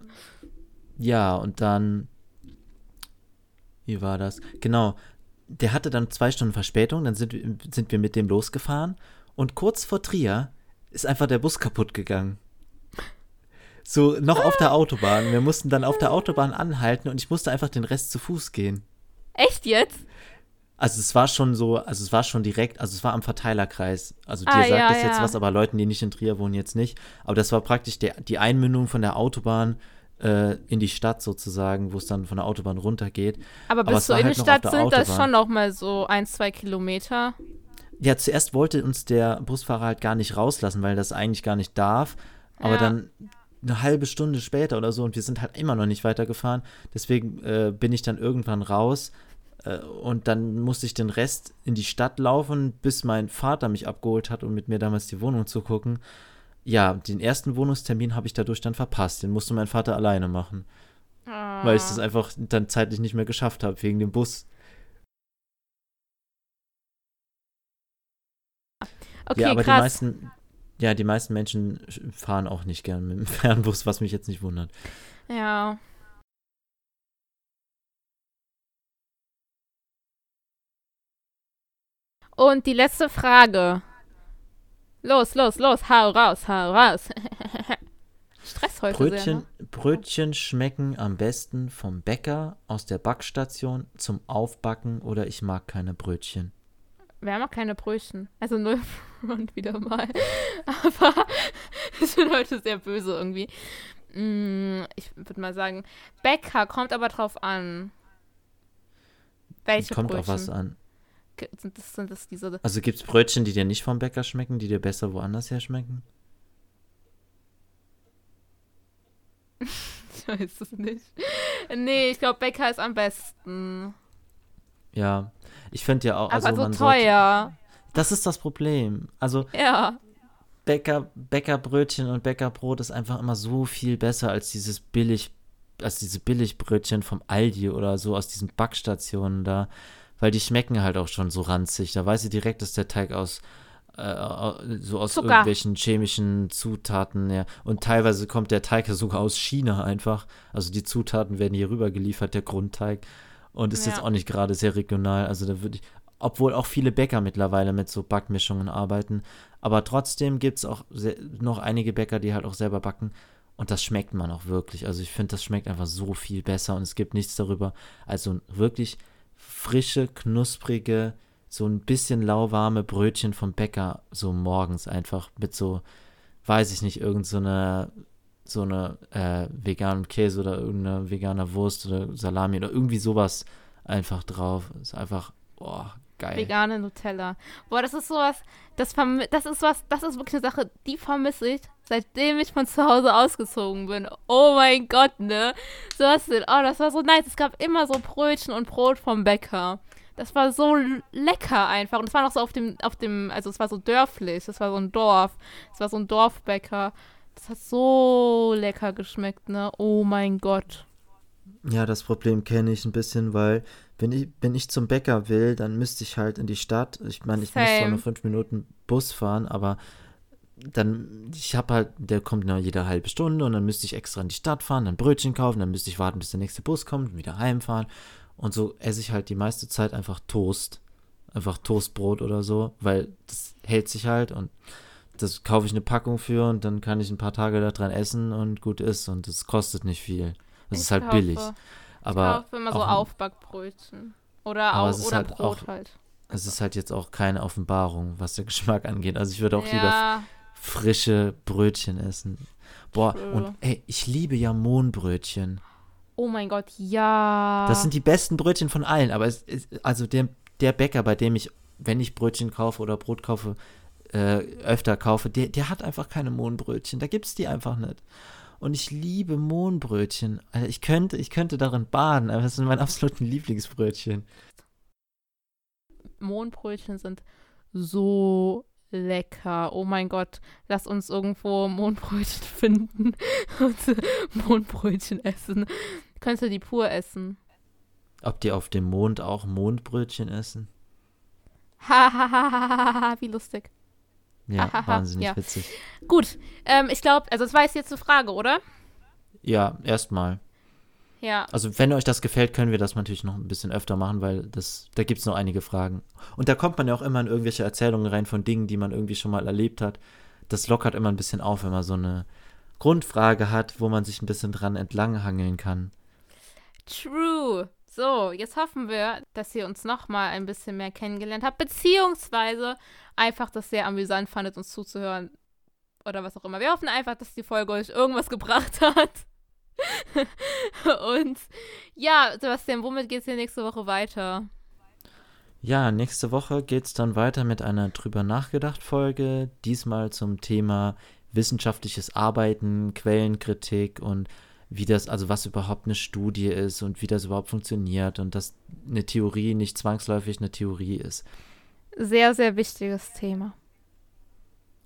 ja, und dann, wie war das? Genau, der hatte dann zwei Stunden Verspätung, dann sind, wir- sind wir mit dem losgefahren und kurz vor Trier ist einfach der Bus kaputt gegangen. So, noch auf der Autobahn. Wir mussten dann auf der Autobahn anhalten und ich musste einfach den Rest zu Fuß gehen. Echt jetzt? Also es war schon so, also es war schon direkt, also es war am Verteilerkreis. Also dir Ah, sagt ja, das jetzt ja. was, aber Leuten, die nicht in Trier wohnen, jetzt nicht. Aber das war praktisch der, die Einmündung von der Autobahn äh, in die Stadt sozusagen, wo es dann von der Autobahn runtergeht. Aber bis zur halt Innenstadt der sind das schon noch mal so ein, zwei Kilometer. Ja, zuerst wollte uns der Busfahrer halt gar nicht rauslassen, weil er das eigentlich gar nicht darf. Aber Ja. dann eine halbe Stunde später oder so und wir sind halt immer noch nicht weitergefahren. Deswegen äh, bin ich dann irgendwann raus äh, und dann musste ich den Rest in die Stadt laufen, bis mein Vater mich abgeholt hat, um mit mir damals die Wohnung zu gucken. Ja, den ersten Wohnungstermin habe ich dadurch dann verpasst. Den musste mein Vater alleine machen, weil ich das Ah. einfach dann zeitlich nicht mehr geschafft habe, wegen dem Bus. Okay, ja, aber krass. die meisten, ja, die meisten Menschen fahren auch nicht gern mit dem [LAUGHS] Fernbus, was mich jetzt nicht wundert. Ja. Und die letzte Frage. Los, los, los, hau raus, hau raus. [LAUGHS] Stress heute sehr, Brötchen, ne? Brötchen schmecken am besten vom Bäcker aus der Backstation zum Aufbacken oder ich mag keine Brötchen. Wir haben auch keine Brötchen. Also null [LAUGHS] und wieder mal. Aber [LAUGHS] ich bin heute sehr böse irgendwie. Mm, Ich würde mal sagen, Bäcker kommt aber drauf an. Welche Kommt Brötchen? auch was an. Sind das, sind das diese Also gibt es Brötchen, die dir nicht vom Bäcker schmecken, die dir besser woanders her schmecken? [LAUGHS] Ich weiß es nicht. Nee, ich glaube, Bäcker ist am besten. Ja, ich finde ja auch, also aber man so sollte, teuer. das ist das Problem. Also Ja. Bäcker, Bäckerbrötchen und Bäckerbrot ist einfach immer so viel besser als dieses billig, als diese Billigbrötchen vom Aldi oder so aus diesen Backstationen da, weil die schmecken halt auch schon so ranzig. Da weiß ich direkt, dass der Teig aus äh, so aus Zucker. irgendwelchen chemischen Zutaten, ja. Und teilweise kommt der Teig ja sogar aus China einfach. Also die Zutaten werden hier rüber geliefert, der Grundteig. Und ist Ja. jetzt auch nicht gerade sehr regional. Also da würde ich, obwohl auch viele Bäcker mittlerweile mit so Backmischungen arbeiten. Aber trotzdem gibt es auch sehr, noch einige Bäcker, die halt auch selber backen. Und das schmeckt man auch wirklich. Also ich finde, das schmeckt einfach so viel besser. Und es gibt nichts darüber. Also wirklich frische, knusprige, so ein bisschen lauwarme Brötchen vom Bäcker, so morgens einfach mit so, weiß ich nicht, irgend so eine, so eine äh, veganen Käse oder irgendeine vegane Wurst oder Salami oder irgendwie sowas einfach drauf. Ist einfach, boah, geil. Vegane Nutella. Boah, das ist sowas, das, das ist was, das ist wirklich eine Sache, die vermisse ich, seitdem ich von zu Hause ausgezogen bin. Oh mein Gott, ne? Sowas, oh, das war so nice. Es gab immer so Brötchen und Brot vom Bäcker. Das war so lecker einfach. Und es war noch so auf dem, auf dem, also es war so dörflich. Es war so ein Dorf. Es war so ein Dorfbäcker. Das hat so lecker geschmeckt, ne? Oh mein Gott. Ja, das Problem kenne ich ein bisschen, weil wenn ich, wenn ich zum Bäcker will, dann müsste ich halt in die Stadt. Ich meine, ich muss zwar Same. nur fünf Minuten Bus fahren, aber dann, ich habe halt, der kommt nur jede halbe Stunde und dann müsste ich extra in die Stadt fahren, dann Brötchen kaufen, dann müsste ich warten, bis der nächste Bus kommt und wieder heimfahren. Und so esse ich halt die meiste Zeit einfach Toast. Einfach Toastbrot oder so, weil das hält sich halt und das kaufe ich eine Packung für und dann kann ich ein paar Tage daran essen und gut ist und es kostet nicht viel. Das Ich ist halt kaufe- billig. Ich Aber kaufe immer so auch- Aufbackbrötchen. Oder, Aber auch, es oder halt Brot auch- halt. es ist halt jetzt auch keine Offenbarung, was der Geschmack angeht. Also ich würde auch lieber ja, frische Brötchen essen. Boah, True. und ey, ich liebe ja Mohnbrötchen. oh mein Gott, ja. Das sind die besten Brötchen von allen, aber es ist, also der, der Bäcker, bei dem ich, wenn ich Brötchen kaufe oder Brot kaufe, äh, öfter kaufe, der, der hat einfach keine Mohnbrötchen. Da gibt's die einfach nicht. Und ich liebe Mohnbrötchen. Also ich könnte, ich könnte darin baden, aber das sind meine absoluten Lieblingsbrötchen. Mohnbrötchen sind so lecker. Oh mein Gott, lass uns irgendwo Mohnbrötchen [LAUGHS] finden und Mohnbrötchen essen. Könntest du die pur essen? Ob die auf dem Mond auch Mondbrötchen essen? Hahaha, wie lustig. Ja, wahnsinnig ja. witzig. Gut, ähm, ich glaube, also das war jetzt eine Frage, oder? Ja, erstmal. Ja. Also wenn euch das gefällt, können wir das natürlich noch ein bisschen öfter machen, weil das, da gibt es noch einige Fragen. Und da kommt man ja auch immer in irgendwelche Erzählungen rein von Dingen, die man irgendwie schon mal erlebt hat. Das lockert immer ein bisschen auf, wenn man so eine Grundfrage hat, wo man sich ein bisschen dran entlanghangeln kann. True. So, jetzt hoffen wir, dass ihr uns noch mal ein bisschen mehr kennengelernt habt, beziehungsweise einfach das sehr amüsant fandet, uns zuzuhören oder was auch immer. Wir hoffen einfach, dass die Folge euch irgendwas gebracht hat. [LAUGHS] Und ja, Sebastian, womit geht es hier nächste Woche weiter? Ja, nächste Woche geht es dann weiter mit einer drüber nachgedacht Folge. Diesmal zum Thema wissenschaftliches Arbeiten, Quellenkritik und wie das, also was überhaupt eine Studie ist und wie das überhaupt funktioniert und dass eine Theorie nicht zwangsläufig eine Theorie ist. Sehr, sehr wichtiges Thema.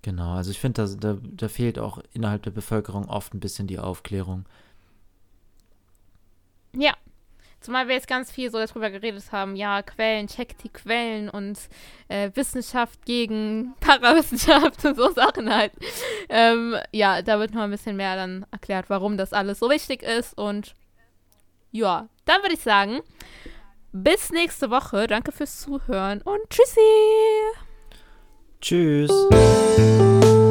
Genau, also ich finde, da, da, da fehlt auch innerhalb der Bevölkerung oft ein bisschen die Aufklärung. Ja. Zumal wir jetzt ganz viel so darüber geredet haben, ja, Quellen, checkt die Quellen und äh, Wissenschaft gegen [LAUGHS] Parawissenschaft und so Sachen halt. Ähm, ja, da wird noch ein bisschen mehr dann erklärt, warum das alles so wichtig ist. Und ja, dann würde ich sagen, bis nächste Woche. Danke fürs Zuhören und tschüssi! Tschüss!